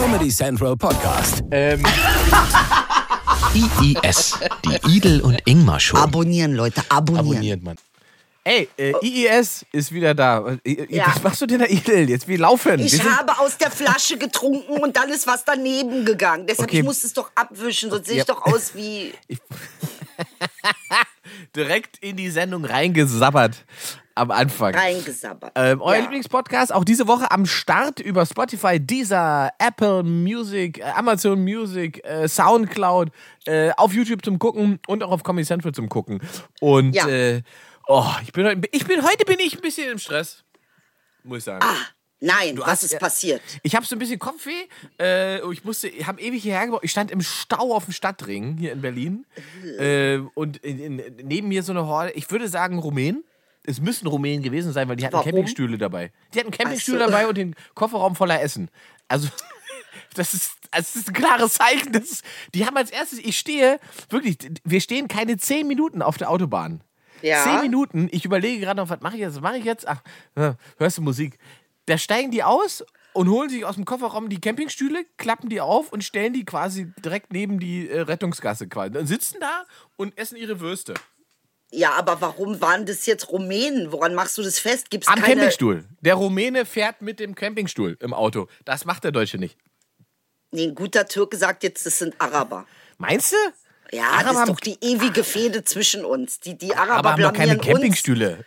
Comedy Central Podcast. Ähm, IIS, die Idel und Ingmar Show. Abonnieren, Leute, abonnieren. abonniert man. Ey, äh, IIS ist wieder da. Äh, Ja. Was machst du denn da, Idel? Jetzt, wir laufen. Ich wir habe aus der Flasche getrunken und dann ist was daneben gegangen. Deshalb Okay. ich muss es doch abwischen, sonst sehe Ja. ich doch aus wie. direkt in die Sendung reingesabbert am Anfang. Reingesabbert. Ähm, euer Ja. Lieblingspodcast auch diese Woche am Start über Spotify, Deezer, Apple Music, äh, Amazon Music, äh, Soundcloud, äh, auf YouTube zum Gucken und auch auf Comedy Central zum Gucken. Und Ja. äh, oh, ich bin, heute- ich bin heute bin ich ein bisschen im Stress, muss ich sagen. Nein, was hast- ist ja. passiert? Ich habe so ein bisschen Kopfweh. Äh, ich musste, ich habe ewig hierher gebraucht. Ich stand im Stau auf dem Stadtring hier in Berlin. Äh, und in, in, neben mir so eine Horde, ich würde sagen Rumänen. Es müssen Rumänen gewesen sein, weil die hatten Warum? Campingstühle dabei. Die hatten Campingstühle so. dabei und den Kofferraum voller Essen. Also, das ist, das ist ein klares Zeichen. Das die haben als erstes, ich stehe, wirklich, wir stehen keine zehn Minuten auf der Autobahn. Ja. Zehn Minuten, ich überlege gerade noch, was mache ich jetzt, was mache ich jetzt? Ach, ja, hörst du Musik? Da steigen die aus und holen sich aus dem Kofferraum die Campingstühle, klappen die auf und stellen die quasi direkt neben die äh, Rettungsgasse quasi. Dann sitzen da und essen ihre Würste. Ja, aber warum waren das jetzt Rumänen? Woran machst du das fest? Gibt's Am keine... Campingstuhl. Der Rumäne fährt mit dem Campingstuhl im Auto. Das macht der Deutsche nicht. Nee, ein guter Türke sagt jetzt, das sind Araber. Meinst du? Ja, Araber das ist haben- doch die ewige Fehde zwischen uns. Die, die Araber Aber haben doch keine uns. Campingstühle.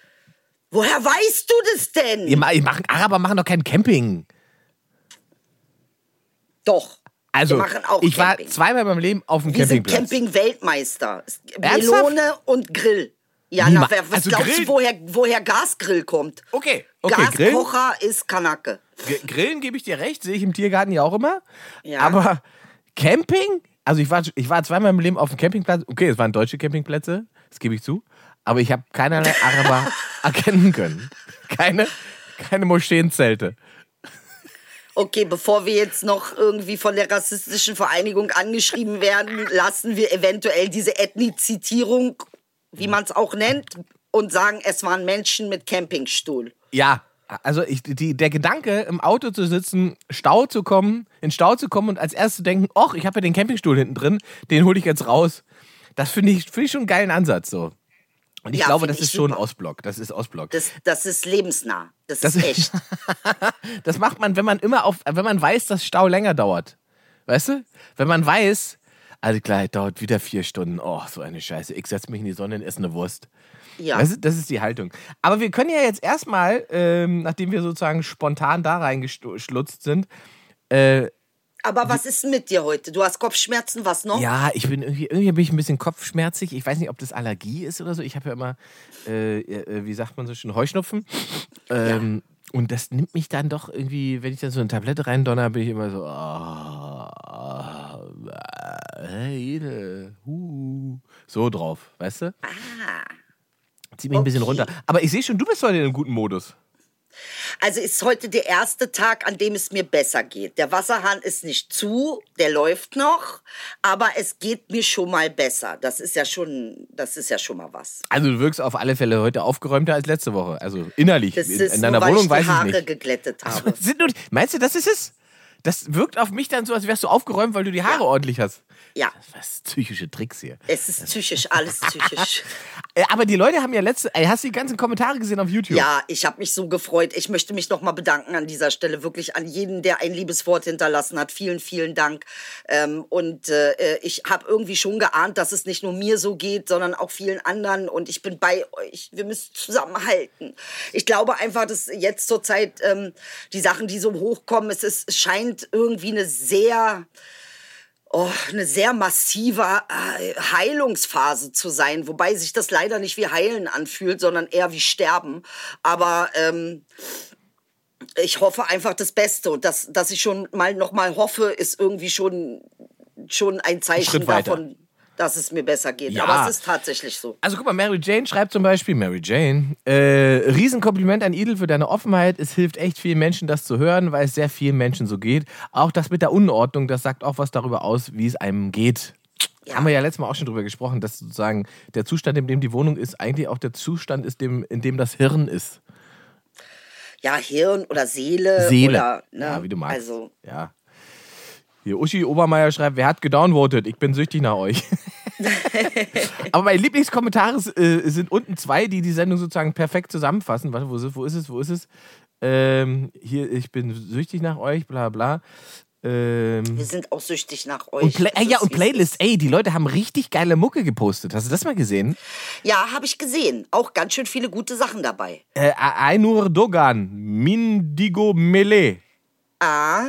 Woher weißt du das denn? Die machen, Araber machen doch kein Camping. Doch. Also, Wir ich war Camping. zweimal in meinem Leben auf dem Wir sind Campingplatz. Camping-Weltmeister. Ernsthaft? Melone und Grill. Ja, na, wer, was also glaubst Grill- du, woher, woher Gasgrill kommt? Okay, okay. Gaskocher ist Kanake. G- Grillen gebe ich dir recht, sehe ich im Tiergarten ja auch immer. Ja. Aber Camping? Also ich war, ich war zweimal im Leben auf dem Campingplatz. Okay, es waren deutsche Campingplätze, das gebe ich zu. Aber ich habe keinerlei Araber erkennen können. Keine, keine Moscheenzelte. Okay, bevor wir jetzt noch irgendwie von der rassistischen Vereinigung angeschrieben werden, lassen wir eventuell diese Ethnizitierung, wie man es auch nennt, und sagen, es waren Menschen mit Campingstuhl. Ja, also ich, die, der Gedanke, im Auto zu sitzen, Stau zu kommen, in Stau zu kommen und als erstes zu denken, ach, ich habe ja den Campingstuhl hinten drin, den hole ich jetzt raus. Das finde ich, finde ich schon einen geilen Ansatz so. Und ich Ja, glaube, das ist schon super. Ostblock. Das ist Ostblock. Das, das ist lebensnah. Das, Das ist ist- echt. Das macht man, wenn man immer auf, wenn man weiß, dass Stau länger dauert. Weißt du? Wenn man weiß, also klar, dauert wieder vier Stunden. Oh, so eine Scheiße. Ich setze mich in die Sonne und esse eine Wurst. Ja. Weißt du, das ist die Haltung. Aber wir können ja jetzt erstmal, ähm, nachdem wir sozusagen spontan da reingeschlutzt sind, äh, Aber was ist denn mit dir heute? Du hast Kopfschmerzen, was noch? ja, ich bin irgendwie, irgendwie bin ich ein bisschen kopfschmerzig. Ich weiß nicht, ob das Allergie ist oder so. Ich habe ja immer, äh, äh, wie sagt man so schön, Heuschnupfen. Ähm, Und das nimmt mich dann doch irgendwie, wenn ich dann so eine Tablette reindonner, bin ich immer so, ah, ah, hey, hu, so drauf, weißt du? Zieht mich ein bisschen Okay. runter. Aber ich sehe schon, du bist heute in einem guten Modus. Also ist heute der erste Tag, an dem es mir besser geht. Der Wasserhahn ist nicht zu, der läuft noch, aber es geht mir schon mal besser. Das ist ja schon, das ist ja schon mal was. Also du wirkst auf alle Fälle heute aufgeräumter als letzte Woche. Also innerlich. Das in, ist in nur, deiner weil Wohnung ich weiß die ich Haare nicht. geglättet habe. Sind nur, meinst du, das ist es? Das wirkt auf mich dann so, als wärst du aufgeräumt, weil du die Haare ordentlich hast. Ja, Was psychische Tricks hier. es ist psychisch, alles psychisch. Äh, Aber die Leute haben ja letzte. Ey, hast du die ganzen Kommentare gesehen auf YouTube? Ja, ich habe mich so gefreut. Ich möchte mich noch mal bedanken an dieser Stelle wirklich an jeden, der ein liebes Wort hinterlassen hat. Vielen, vielen Dank. Ähm, und äh, ich habe irgendwie schon geahnt, dass es nicht nur mir so geht, sondern auch vielen anderen. Und ich bin bei euch. Wir müssen zusammenhalten. Ich glaube einfach, dass jetzt zur Zeit ähm, die Sachen, die so hochkommen, es, ist, es scheint irgendwie eine sehr oh, eine sehr massive äh, Heilungsphase zu sein, wobei sich das leider nicht wie Heilen anfühlt, sondern eher wie Sterben. Aber ähm, ich hoffe einfach das Beste. Und das, dass ich schon mal noch mal hoffe, ist irgendwie schon schon ein Zeichen davon, dass es mir besser geht. Ja. Aber es ist tatsächlich so. Also guck mal, Mary Jane schreibt zum Beispiel, Mary Jane, äh, Riesenkompliment an Idel für deine Offenheit. Es hilft echt vielen Menschen, das zu hören, weil es sehr vielen Menschen so geht. Auch das mit der Unordnung, das sagt auch was darüber aus, wie es einem geht. Ja. Haben wir ja letztes Mal auch schon drüber gesprochen, dass sozusagen der Zustand, in dem die Wohnung ist, eigentlich auch der Zustand ist, dem, in dem das Hirn ist. Ja, Hirn oder Seele, Seele. oder ne? ja, wie du magst. Also Ja. Hier, Uschi Obermeier schreibt, wer hat gedownvotet? Ich bin süchtig nach euch. Aber meine Lieblingskommentare äh, sind unten zwei, die die Sendung sozusagen perfekt zusammenfassen. Warte, wo ist es? Wo ist es? Wo ist es? Ähm, hier, ich bin süchtig nach euch, bla bla. Ähm, Wir sind auch süchtig nach euch. und Play ja, und Playlist, ey, die Leute haben richtig geile Mucke gepostet. Hast du das mal gesehen? Ja, habe ich gesehen. Auch ganz schön viele gute Sachen dabei. Äh, Ainur Dogan, Mindigo Mele. Ah,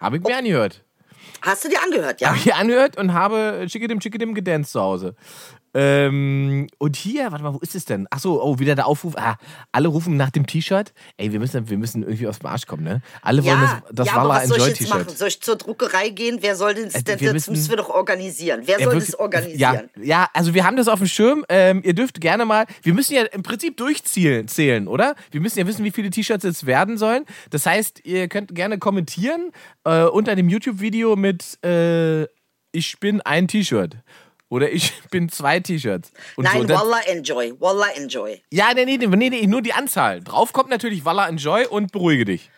Habe ich mir angehört. Hast du dir angehört, ja? Habe ich angehört und habe Schickedim Schickedim gedanced zu Hause. Ähm, und hier, warte mal, wo ist es denn? Achso, oh, wieder der Aufruf. Ah, alle rufen nach dem T-Shirt. Ey, wir müssen, wir müssen irgendwie aufs Marsch kommen, ne? Alle wollen Ja, das, das ja, Walla was soll ich jetzt Enjoy machen? T-Shirt. Soll ich zur Druckerei gehen? Wer soll denn das, Äh, das, wir müssen- müssen wir doch organisieren. Wer soll wirklich, das organisieren? Ja, ja, also wir haben das auf dem Schirm. Ähm, ihr dürft gerne mal, wir müssen ja im Prinzip durchzählen, zählen, oder? Wir müssen ja wissen, wie viele T-Shirts es werden sollen. Das heißt, ihr könnt gerne kommentieren äh, unter dem YouTube-Video mit äh, Ich bin ein T-Shirt. Oder ich bin zwei T-Shirts. Nein, so. Wallah enjoy. Wallah enjoy. Ja, nee, nee, nee, nee, nur die Anzahl. Drauf kommt natürlich Walla Enjoy und beruhige dich.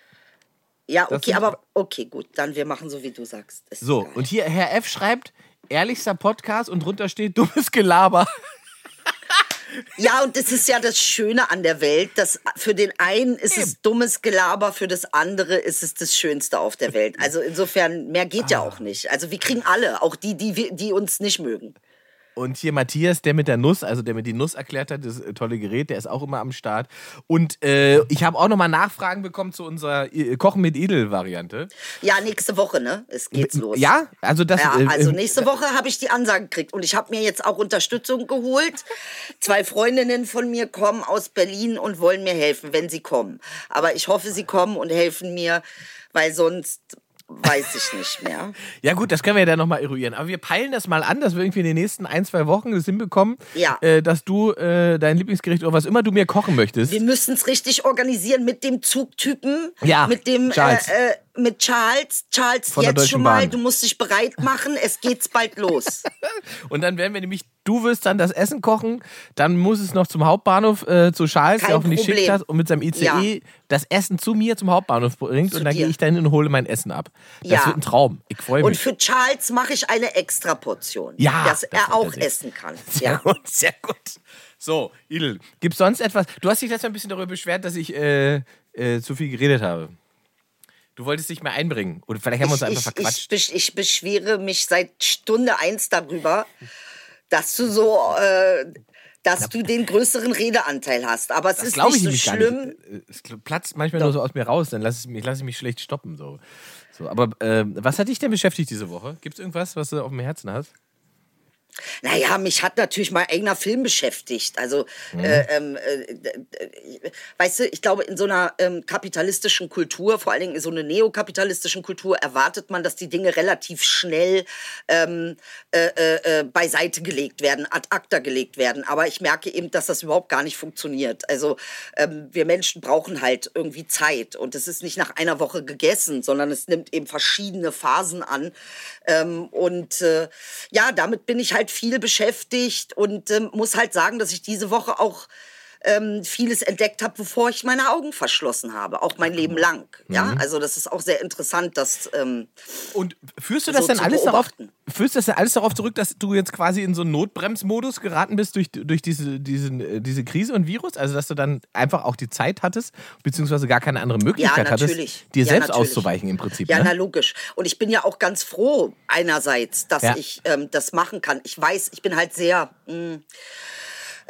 Ja, Das okay, aber okay, gut. Dann wir machen so, wie du sagst. Ist So, und hier Herr F. schreibt, ehrlichster Podcast und drunter steht dummes Gelaber. Ja, und das ist ja das Schöne an der Welt, dass für den einen ist es dummes Gelaber, für das andere ist es das Schönste auf der Welt. Also insofern, mehr geht Ah. ja auch nicht. Also wir kriegen alle, auch die, die, die uns nicht mögen. Und hier Matthias, der mit der Nuss, also der mir die Nuss erklärt hat, das äh, tolle Gerät, der ist auch immer am Start. Und äh, ich habe auch nochmal Nachfragen bekommen zu unserer äh, Kochen mit Edel-Variante. Ja, nächste Woche, ne? Es geht's los. Ja, also das. Ja, äh, also nächste Woche habe ich die Ansage gekriegt und ich habe mir jetzt auch Unterstützung geholt. Zwei Freundinnen von mir kommen aus Berlin und wollen mir helfen, wenn sie kommen. Aber ich hoffe, sie kommen und helfen mir, weil sonst weiß ich nicht mehr. Ja gut, das können wir ja dann nochmal eruieren. Aber wir peilen das mal an, dass wir irgendwie in den nächsten ein, zwei Wochen das hinbekommen, Ja. äh, dass du äh, dein Lieblingsgericht oder was immer du mir kochen möchtest. Wir müssen es richtig organisieren mit dem Zugtypen, Ja, mit dem Charles. Äh, äh, mit Charles. Charles, Von jetzt schon mal, Bahn. du musst dich bereit machen, es geht's bald los. Und dann werden wir nämlich, du wirst dann das Essen kochen, dann muss es noch zum Hauptbahnhof äh, zu Charles, Kein der hoffentlich Problem. schickt hat und mit seinem ICE Ja. das Essen zu mir zum Hauptbahnhof bringt Zu und dann gehe ich dahin und hole mein Essen ab. Das Ja. wird ein Traum. Ich freue Und mich. für Charles mache ich eine Extraportion, Ja, dass das er auch essen kann. Sehr Ja. gut, sehr gut. So, Idel, gibt es sonst etwas? Du hast dich letztes Mal ein bisschen darüber beschwert, dass ich äh, äh, zu viel geredet habe. Du wolltest dich mal einbringen. Oder vielleicht haben wir uns einfach ich, verquatscht. Ich, ich beschwere mich seit Stunde eins darüber, dass du so, äh, dass du den größeren Redeanteil hast. Aber es ist nicht ich so nämlich schlimm. nicht. Äh, Es platzt manchmal nur so aus mir raus, dann lasse ich mich, lass ich mich schlecht stoppen. So. So, aber ähm, was hat dich denn beschäftigt diese Woche? Gibt es irgendwas, was du auf dem Herzen hast? Naja, mich hat natürlich mein eigener Film beschäftigt. Also, Mhm. äh, ähm, äh, äh, weißt du, ich glaube, in so einer ähm, kapitalistischen Kultur, vor allen Dingen in so einer neokapitalistischen Kultur, erwartet man, dass die Dinge relativ schnell ähm, äh, äh, äh, beiseite gelegt werden, ad acta gelegt werden. Aber ich merke eben, dass das überhaupt gar nicht funktioniert. Also, ähm, wir Menschen brauchen halt irgendwie Zeit. Und es ist nicht nach einer Woche gegessen, sondern es nimmt eben verschiedene Phasen an. Ähm, und ja, damit bin ich halt viel beschäftigt und ähm, muss halt sagen, dass ich diese Woche auch ähm, vieles entdeckt habe, bevor ich meine Augen verschlossen habe, auch mein Leben lang. Ja, also das ist auch sehr interessant, dass ähm, Und führst du das So denn zu alles darauf, führst du das denn alles darauf zurück, dass du jetzt quasi in so einen Notbremsmodus geraten bist durch, durch diese, diesen, äh, diese Krise und Virus? Also, dass du dann einfach auch die Zeit hattest, beziehungsweise gar keine andere Möglichkeit Ja, hattest, dir Ja, selbst natürlich. auszuweichen im Prinzip. Ja, ne? na logisch. Und ich bin ja auch ganz froh einerseits, dass Ja. ich ähm, das machen kann. Ich weiß, ich bin halt sehr. Mh,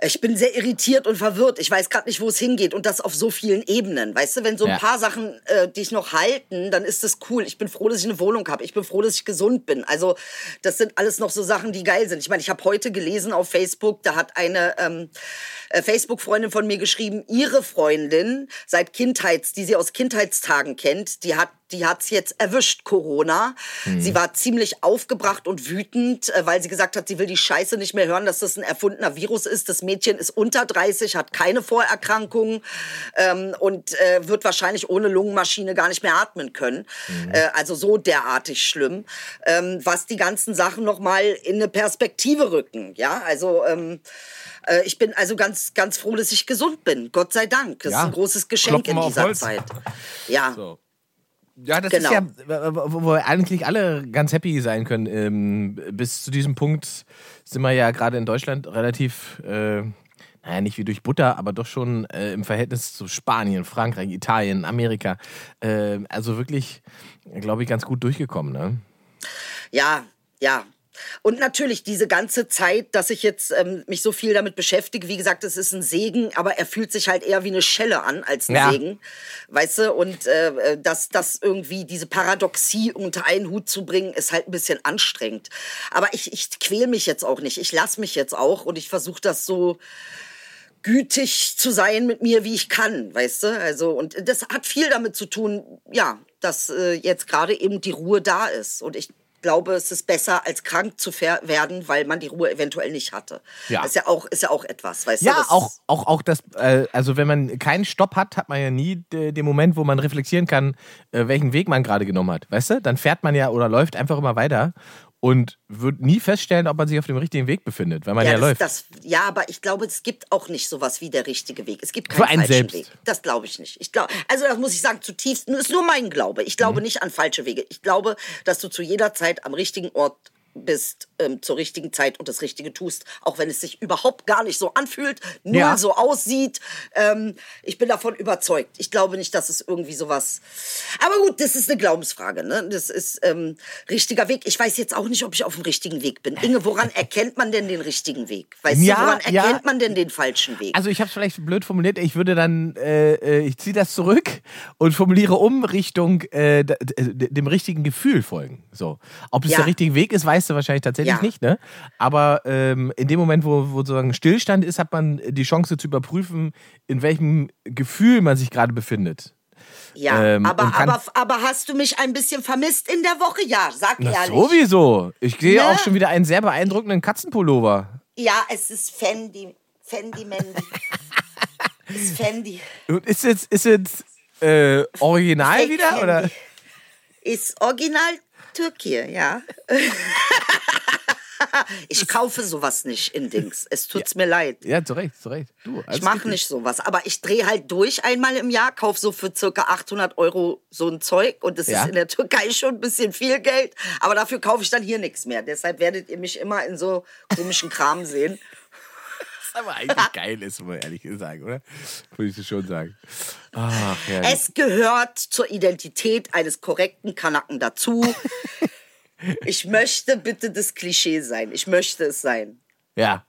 ich bin sehr irritiert und verwirrt. Ich weiß gerade nicht, wo es hingeht und das auf so vielen Ebenen. Weißt du, wenn so ein Ja. paar Sachen äh, dich noch halten, dann ist das cool. Ich bin froh, dass ich eine Wohnung habe. Ich bin froh, dass ich gesund bin. Also das sind alles noch so Sachen, die geil sind. Ich meine, ich habe heute gelesen auf Facebook, da hat eine ähm, äh, Facebook-Freundin von mir geschrieben, ihre Freundin seit Kindheits, die sie aus Kindheitstagen kennt, die hat die hat's jetzt erwischt, Corona. Sie war ziemlich aufgebracht und wütend, äh, weil sie gesagt hat, sie will die Scheiße nicht mehr hören, dass das ein erfundener Virus ist. Das Mädchen ist unter 30, hat keine Vorerkrankungen ähm, und äh, wird wahrscheinlich ohne Lungenmaschine gar nicht mehr atmen können. Äh, also so derartig schlimm, ähm, was die ganzen Sachen noch mal in eine Perspektive rücken. Ja, also ähm, äh, ich bin also ganz, ganz froh, dass ich gesund bin. Gott sei Dank. Das Ja, ist ein großes Geschenk klopfen in dieser. Zeit. Ja. So. Ja, das Genau. ist ja, wo wir eigentlich alle ganz happy sein können. Ähm, bis zu diesem Punkt sind wir ja gerade in Deutschland relativ, äh, naja, nicht wie durch Butter, aber doch schon äh, im Verhältnis zu Spanien, Frankreich, Italien, Amerika. Äh, also wirklich, glaube ich, ganz gut durchgekommen. Ne? Ja, ja. Und natürlich diese ganze Zeit, dass ich jetzt ähm, mich so viel damit beschäftige, wie gesagt, es ist ein Segen, aber er fühlt sich halt eher wie eine Schelle an als ein Ja. Segen, weißt du? Und äh, dass das irgendwie diese Paradoxie unter einen Hut zu bringen, ist halt ein bisschen anstrengend. Aber ich, ich quäl mich jetzt auch nicht. Ich lasse mich jetzt auch und ich versuche das so gütig zu sein mit mir, wie ich kann, weißt du? Also, und das hat viel damit zu tun, ja, dass äh, jetzt gerade eben die Ruhe da ist. Und ich glaube, es ist besser, als krank zu werden, weil man die Ruhe eventuell nicht hatte. Ja. Ist ja auch, ist ja auch etwas, weißt du? Ja, auch, auch, auch das, äh, also wenn man keinen Stopp hat, hat man ja nie de, den Moment, wo man reflektieren kann, äh, welchen Weg man gerade genommen hat. Weißt du? Dann fährt man ja oder läuft einfach immer weiter und wird nie feststellen, ob man sich auf dem richtigen Weg befindet, weil man ja, ja, das, läuft. Das, ja, aber ich glaube, es gibt auch nicht sowas wie der richtige Weg. Es gibt Für keinen einen falschen selbst. Weg. Das glaube ich nicht. Ich glaube, also das muss ich sagen, zutiefst, das ist nur mein Glaube. Ich Mhm. glaube nicht an falsche Wege. Ich glaube, dass du zu jeder Zeit am richtigen Ort bist, ähm, zur richtigen Zeit und das Richtige tust, auch wenn es sich überhaupt gar nicht so anfühlt, null Ja. so aussieht. Ähm, ich bin davon überzeugt. Ich glaube nicht, dass es irgendwie sowas. Aber gut, das ist eine Glaubensfrage. Ne? Das ist ähm, richtiger Weg. Ich weiß jetzt auch nicht, ob ich auf dem richtigen Weg bin. Inge, woran erkennt man denn den richtigen Weg? Weißt Ja, du, woran ja. erkennt man denn den falschen Weg? Also ich habe es vielleicht blöd formuliert. Ich würde dann, äh, äh, ich ziehe das zurück und formuliere um Richtung äh, dem richtigen Gefühl folgen. So, ob es Ja. der richtige Weg ist, weißt du wahrscheinlich tatsächlich Ja. nicht. Ne? Aber ähm, in dem Moment, wo, wo sozusagen Stillstand ist, hat man die Chance zu überprüfen, in welchem Gefühl man sich gerade befindet. ja, ähm, aber, aber, aber hast du mich ein bisschen vermisst in der Woche? Ja, sag Na, ehrlich. sowieso. Ich sehe Ne? auch schon wieder einen sehr beeindruckenden Katzenpullover. Ja, es ist Fendi. Fendi Mandy. es ist Fendi. Und Ist jetzt, ist jetzt äh, original wieder? Fendi. Oder? Ist original Türkei, ja. ich kaufe sowas nicht in Dings. Es tut's mir leid. Ja, zu Recht, zu Recht. Du, Ich mache nicht sowas, aber ich drehe halt durch einmal im Jahr, kaufe so für circa 800 Euro so ein Zeug und das Ja. ist in der Türkei schon ein bisschen viel Geld, aber dafür kaufe ich dann hier nichts mehr. Deshalb werdet ihr mich immer in so komischen Kram sehen. Was aber eigentlich geil ist, muss man ehrlich sagen, oder? Würde ich schon sagen. Ach. Es gehört zur Identität eines korrekten Kanaken dazu. Ich möchte bitte das Klischee sein. Ich möchte es sein. ja.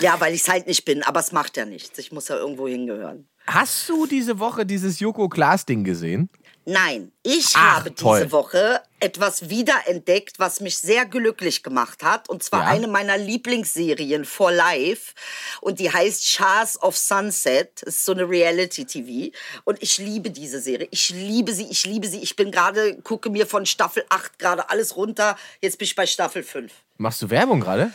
Ja, weil ich es halt nicht bin, aber es macht ja nichts. Ich muss ja irgendwo hingehören. Hast du diese Woche dieses Joko Klaas-Ding gesehen? Nein, ich Ach, habe toll. diese Woche etwas wiederentdeckt, was mich sehr glücklich gemacht hat. Und zwar Ja. eine meiner Lieblingsserien for Life. Und die heißt Shahs of Sunset. Das ist so eine Reality-TV. Und ich liebe diese Serie. Ich liebe sie, ich liebe sie. Ich bin gerade, gucke mir von Staffel 8 gerade alles runter. Jetzt bin ich bei Staffel 5. Machst du Werbung gerade?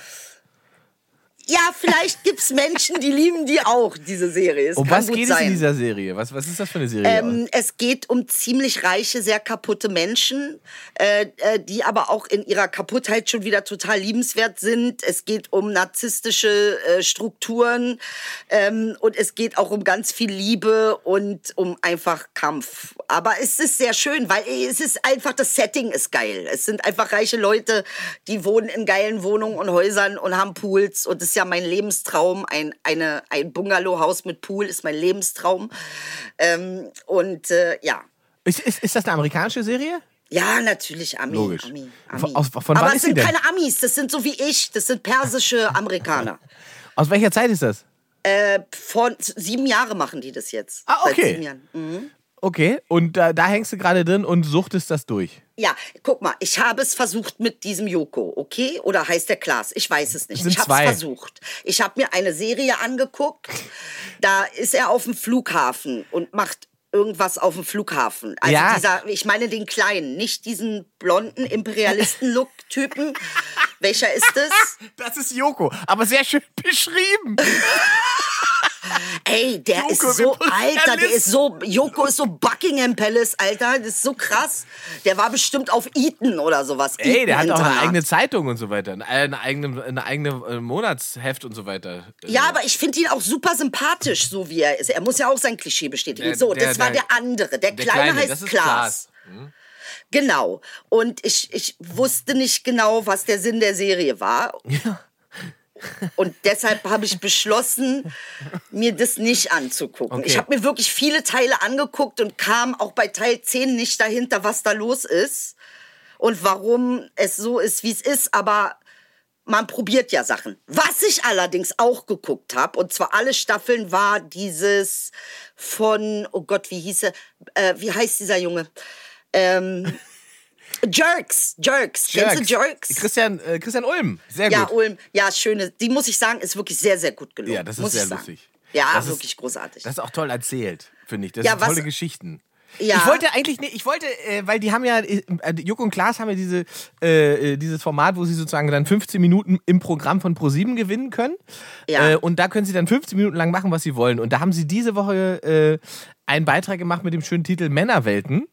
Ja, vielleicht gibt's Menschen, die lieben die auch, diese Serie. Es Um was geht sein. es in dieser Serie? Was, was ist das für eine Serie? Ähm, es geht um ziemlich reiche, sehr kaputte Menschen, äh, äh, die aber auch in ihrer Kaputtheit schon wieder total liebenswert sind. Es geht um narzisstische äh, Strukturen ähm, und es geht auch um ganz viel Liebe und um einfach Kampf. Aber es ist sehr schön, weil es ist einfach, das Setting ist geil. Es sind einfach reiche Leute, die wohnen in geilen Wohnungen und Häusern und haben Pools und ist ja mein Lebenstraum. Ein, eine, ein Bungalowhaus mit Pool ist mein Lebenstraum. Ähm, und äh, ja. ist, ist, ist das eine amerikanische Serie? Ja, natürlich, Ami. Logisch. Ami, Ami. aus- von Aber es sind keine Amis, das sind so wie ich, das sind persische Amerikaner. Aus welcher Zeit ist das? äh, von sieben Jahre machen die das jetzt. Ah, Seit okay. sieben Jahren. Mhm. Okay, und da, da hängst du gerade drin und suchtest das durch. Ja, guck mal, ich habe es versucht mit diesem Joko, okay? Oder heißt der Klaas? Ich weiß es nicht. Sind ich habe es versucht. Ich habe mir eine Serie angeguckt. Da ist er auf dem Flughafen und macht irgendwas auf dem Flughafen. Also Ja. dieser, ich meine den kleinen, nicht diesen blonden Imperialisten-Look-Typen. Welcher ist es? Das ist Joko, aber sehr schön beschrieben. Ey, der Joko ist so. Alter, der ist so, Joko ist so Buckingham Palace, Alter, das ist so krass. Der war bestimmt auf Eton oder sowas. Ey, der hat auch eine eigene Zeitung und so weiter. Eine, eine eigene, eine eigene äh, Monatsheft und so weiter. Ja, aber ich finde ihn auch super sympathisch, so wie er ist. Er muss ja auch sein Klischee bestätigen. Der- so, der- das war der- der andere. Der, Kleine, Kleine, heißt Klaas. Klaas. Genau. Und ich, ich wusste nicht genau, was der Sinn der Serie war. Ja. Und deshalb habe ich beschlossen, mir das nicht anzugucken. Okay. Ich habe mir wirklich viele Teile angeguckt und kam auch bei Teil 10 nicht dahinter, was da los ist und warum es so ist, wie es ist. Aber man probiert ja Sachen. Was ich allerdings auch geguckt habe, und zwar alle Staffeln, war dieses von, oh Gott, wie hieß er, äh, wie heißt dieser Junge? Ähm, Jerks, Jerks. Kennst du Jerks? Christian, äh, Christian Ulm, sehr Ja, gut. Ulm, ja, schöne. Die muss ich sagen, ist wirklich sehr, sehr gut gelungen. Ja, das ist sehr lustig. Ja, Das ist- wirklich großartig. Das ist auch toll erzählt, finde ich. Das Ja, sind was- tolle Geschichten. Ja. Ich wollte eigentlich nicht, ich wollte, äh, weil die haben ja, äh, Juck und Klaas haben ja diese, äh, äh, dieses Format, wo sie sozusagen dann 15 Minuten im Programm von ProSieben gewinnen können. Ja. Äh, und da können sie dann 15 Minuten lang machen, was sie wollen. Und da haben sie diese Woche äh, einen Beitrag gemacht mit dem schönen Titel Männerwelten.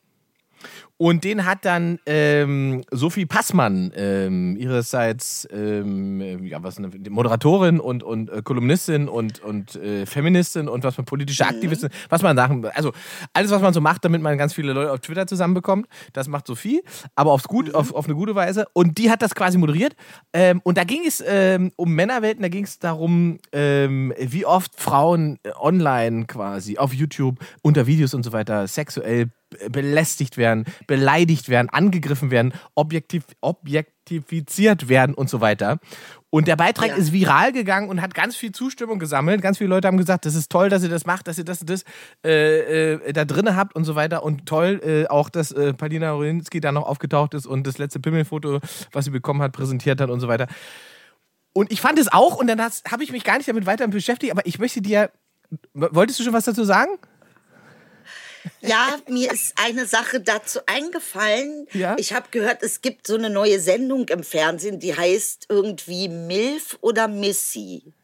Und den hat dann ähm, Sophie Passmann, ähm, ihrerseits ähm, ja, was, eine Moderatorin und, und äh, Kolumnistin und, und äh, Feministin und was man politische Aktivistin, was man Sachen, also alles, was man so macht, damit man ganz viele Leute auf Twitter zusammenbekommt, das macht Sophie, aber aufs gut, auf, auf eine gute Weise. Und die hat das quasi moderiert. Ähm, und da ging es ähm, um Männerwelten, da ging es darum, ähm, wie oft Frauen äh, online quasi auf YouTube unter Videos und so weiter sexuell belästigt werden, beleidigt werden, angegriffen werden, objektiv, objektifiziert werden und so weiter. Und der Beitrag Ja. ist viral gegangen und hat ganz viel Zustimmung gesammelt. Ganz viele Leute haben gesagt, das ist toll, dass ihr das macht, dass ihr das und das äh, äh, da drin habt und so weiter. Und toll äh, auch, dass äh, Palina Rolinski da noch aufgetaucht ist und das letzte Pimmelfoto, was sie bekommen hat, präsentiert hat und so weiter. Und ich fand es auch, und dann habe ich mich gar nicht damit weiter beschäftigt, aber ich möchte dir. Wolltest du schon was dazu sagen? Ja, mir ist eine Sache dazu eingefallen. Ja? Ich habe gehört, es gibt so eine neue Sendung im Fernsehen, die heißt irgendwie Milf oder Missy.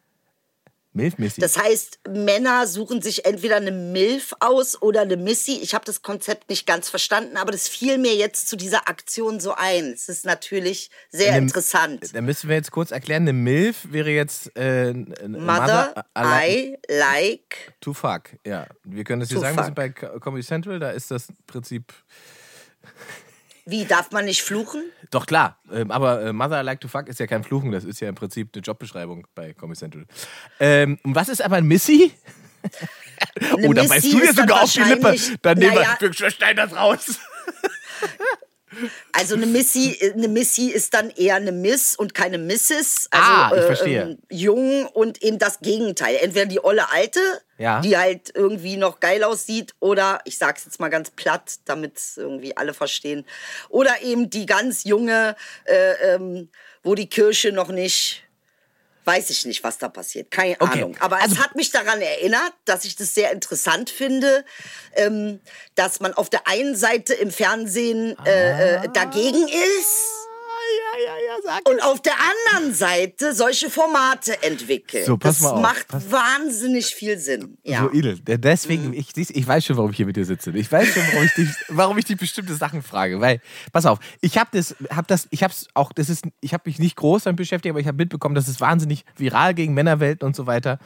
Milfmissy. Das heißt, Männer suchen sich entweder eine Milf aus oder eine Missy. Ich habe das Konzept nicht ganz verstanden, aber das fiel mir jetzt zu dieser Aktion so ein. Es ist natürlich sehr Eine- interessant. Da müssen wir jetzt kurz erklären, eine MILF wäre jetzt äh, n- Mother, I I like. to fuck. Ja, wir können das hier sagen, wir fuck. sind bei Co- Comedy Central, da ist das Prinzip Wie darf man nicht fluchen? doch klar, ähm, aber äh, Mother I like to fuck ist ja kein Fluchen, das ist ja im Prinzip eine Jobbeschreibung bei Comedy Central. Ähm, und was ist aber ein Missy? Eine oh, da Missy beißt du dir dann sogar auf die Lippe. Dann nehmen Naja. wir, wir schneiden das raus. Also eine Missy, eine Missy ist dann eher eine Miss und keine Mrs. Also, Ah, ich äh, verstehe. ähm, jung und eben das Gegenteil. Entweder die olle Alte, Ja. die halt irgendwie noch geil aussieht, oder ich sag's jetzt mal ganz platt, damit irgendwie alle verstehen, oder eben die ganz junge, äh, ähm, wo die Kirche noch nicht Weiß ich nicht, was da passiert. Keine Okay. Ahnung. Aber Also- es hat mich daran erinnert, dass ich das sehr interessant finde, ähm, dass man auf der einen Seite im Fernsehen äh, äh, dagegen ist Ja, ja, sag. und auf der anderen Seite solche Formate entwickelt. So, pass das mal auf. macht Pass- wahnsinnig viel Sinn. Ja. So, Idel, der- deswegen, Mhm. ich, siehst, ich weiß schon, warum ich hier mit dir sitze. Ich weiß schon, warum ich dich, warum ich dich bestimmte Sachen frage. Weil, pass auf, ich habe das, hab das, ich habe auch, das ist, ich habe mich nicht groß damit beschäftigt, aber ich habe mitbekommen, das ist wahnsinnig viral gegen Männerwelten und so weiter.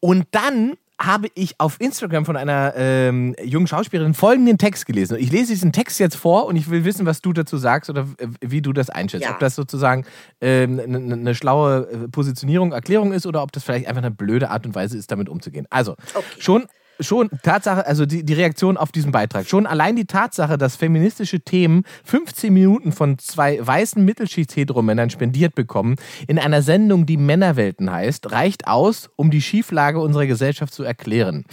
Und dann habe ich auf Instagram von einer ähm, jungen Schauspielerin folgenden Text gelesen. Ich lese diesen Text jetzt vor und ich will wissen, was du dazu sagst oder äh, wie du das einschätzt. Ja. Ob das sozusagen ähm, eine ne schlaue äh, Positionierung, Erklärung ist oder ob das vielleicht einfach eine blöde Art und Weise ist, damit umzugehen. Also, Okay. schon Schon Tatsache, also die, die Reaktion auf diesen Beitrag. Schon allein die Tatsache, dass feministische Themen 15 Minuten von zwei weißen Mittelschichts-Heteromännern spendiert bekommen, in einer Sendung, die Männerwelten heißt, reicht aus, um die Schieflage unserer Gesellschaft zu erklären.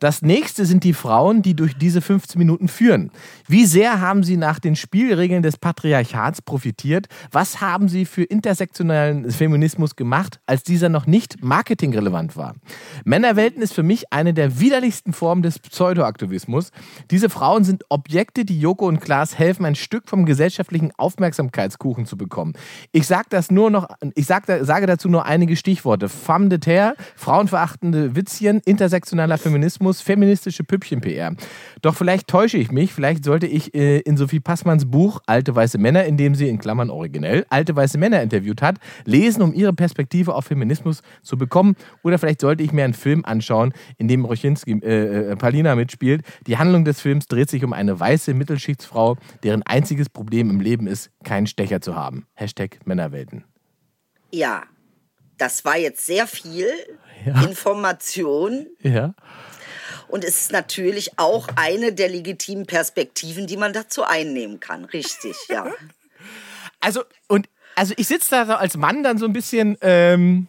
Das nächste sind die Frauen, die durch diese 15 Minuten führen. Wie sehr haben sie nach den Spielregeln des Patriarchats profitiert? Was haben sie für intersektionalen Feminismus gemacht, als dieser noch nicht marketingrelevant war? Männerwelten ist für mich eine der widerlichsten Formen des Pseudoaktivismus. Diese Frauen sind Objekte, die Joko und Klaas helfen, ein Stück vom gesellschaftlichen Aufmerksamkeitskuchen zu bekommen. Ich sage das nur noch, ich sag, sage dazu nur einige Stichworte. Femme de terre, frauenverachtende Witzchen, intersektionaler Feminismus, feministische Püppchen-PR. Doch vielleicht täusche ich mich, vielleicht sollte ich äh, in Sophie Passmanns Buch Alte weiße Männer, in dem sie in Klammern originell alte weiße Männer interviewt hat, lesen, um ihre Perspektive auf Feminismus zu bekommen. Oder vielleicht sollte ich mir einen Film anschauen, in dem Rochinski äh, Palina mitspielt. Die Handlung des Films dreht sich um eine weiße Mittelschichtsfrau, deren einziges Problem im Leben ist, keinen Stecher zu haben. Hashtag Männerwelten. Ja, das war jetzt sehr viel ja. Information. Ja. Und es ist natürlich auch eine der legitimen Perspektiven, die man dazu einnehmen kann. Richtig, ja. Also, und also ich sitze da so als Mann dann so ein bisschen. Ähm,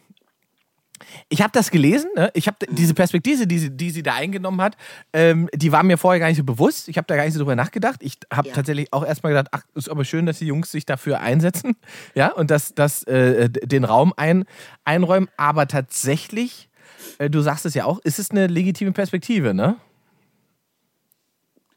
ich habe das gelesen, ne? ich habe diese Perspektive, die sie, die sie da eingenommen hat, ähm, die war mir vorher gar nicht so bewusst. Ich habe da gar nicht so drüber nachgedacht. Ich habe ja. tatsächlich auch erstmal gedacht, ach, ist aber schön, dass die Jungs sich dafür einsetzen, ja, und dass das äh, den Raum ein, einräumen. Aber tatsächlich, äh, du sagst es ja auch, ist es eine legitime Perspektive, ne?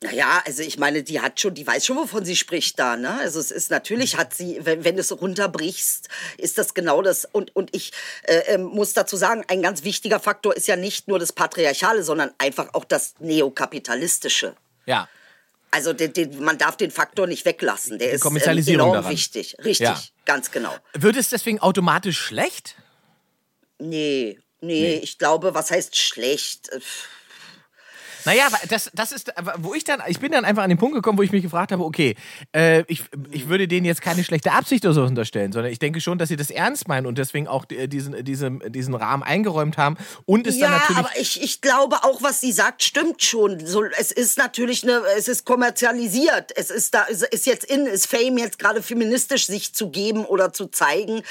Naja, also ich meine, die hat schon, die weiß schon, wovon sie spricht da, ne? Also es ist natürlich hat sie, wenn, wenn du es runterbrichst, ist das genau das. Und, und ich äh, ähm, muss dazu sagen, ein ganz wichtiger Faktor ist ja nicht nur das Patriarchale, sondern einfach auch das Neokapitalistische. Ja. Also den, den, man darf den Faktor nicht weglassen. Der ist ähm, enorm daran. wichtig. Richtig, ja. ganz genau. Wird es deswegen automatisch schlecht? Nee, nee, nee, ich glaube, was heißt schlecht? Naja, das, das ist, wo ich dann, ich bin dann einfach an den Punkt gekommen, wo ich mich gefragt habe, okay, äh, ich, ich würde denen jetzt keine schlechte Absicht oder so unterstellen, sondern ich denke schon, dass sie das ernst meinen und deswegen auch diesen, diesen, diesen Rahmen eingeräumt haben. Und ist ja, dann natürlich. aber ich, ich glaube auch, was sie sagt, stimmt schon. So, es ist natürlich eine, es ist kommerzialisiert. Es ist da, ist jetzt in, ist Fame jetzt gerade feministisch sich zu geben oder zu zeigen.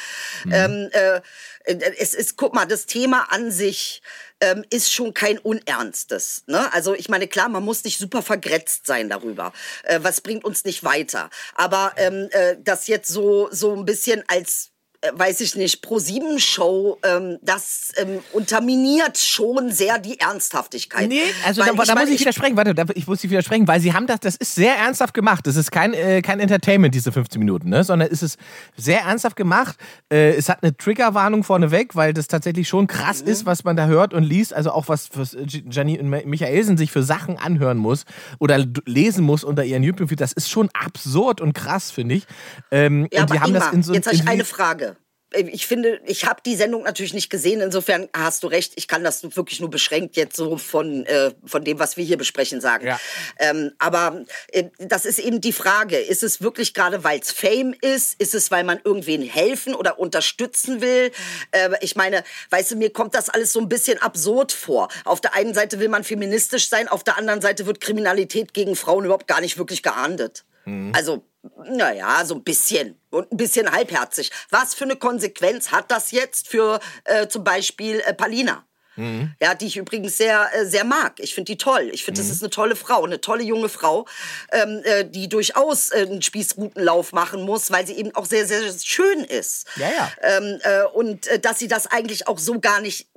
Mhm. Ähm, äh, es ist, guck mal, das Thema an sich ähm, ist schon kein Unernstes. Ne? Also ich meine, klar, man muss nicht super vergrätzt sein darüber. Äh, was bringt uns nicht weiter? Aber ähm, äh, das jetzt so, so ein bisschen als weiß ich nicht, Pro-7-Show, ähm, das ähm, unterminiert schon sehr die Ernsthaftigkeit. Nee, also da, da muss ich widersprechen, warte, da, ich muss dich widersprechen, weil sie haben das, das ist sehr ernsthaft gemacht. Das ist kein, äh, kein Entertainment, diese 15 Minuten, ne? sondern es ist sehr ernsthaft gemacht. Äh, es hat eine Triggerwarnung vorneweg, weil das tatsächlich schon krass mhm. ist, was man da hört und liest. Also auch was, was Janine und Michaelsen sich für Sachen anhören muss oder lesen muss unter ihren YouTube-Videos. Das ist schon absurd und krass, finde ich. Ähm, ja, und die haben Ingmar, das in so, jetzt habe ich eine Frage ich finde, ich habe die Sendung natürlich nicht gesehen. Insofern hast du recht. Ich kann das wirklich nur beschränkt jetzt so von, äh, von dem, was wir hier besprechen, sagen. Ja. Ähm, aber äh, das ist eben die Frage. Ist es wirklich gerade, weil es Fame ist? Ist es, weil man irgendwen helfen oder unterstützen will? Äh, ich meine, weißt du, mir kommt das alles so ein bisschen absurd vor. Auf der einen Seite will man feministisch sein, auf der anderen Seite wird Kriminalität gegen Frauen überhaupt gar nicht wirklich geahndet. Mhm. Also naja, so ein bisschen und ein bisschen halbherzig. Was für eine Konsequenz hat das jetzt für äh, zum Beispiel äh, Palina? Mhm. Ja, die ich übrigens sehr, äh, sehr mag. Ich finde die toll. Ich finde, mhm. das ist eine tolle Frau, eine tolle junge Frau, ähm, äh, die durchaus äh, einen Spießrutenlauf machen muss, weil sie eben auch sehr, sehr schön ist. Ja, ja. Ähm, äh, und äh, dass sie das eigentlich auch so gar nicht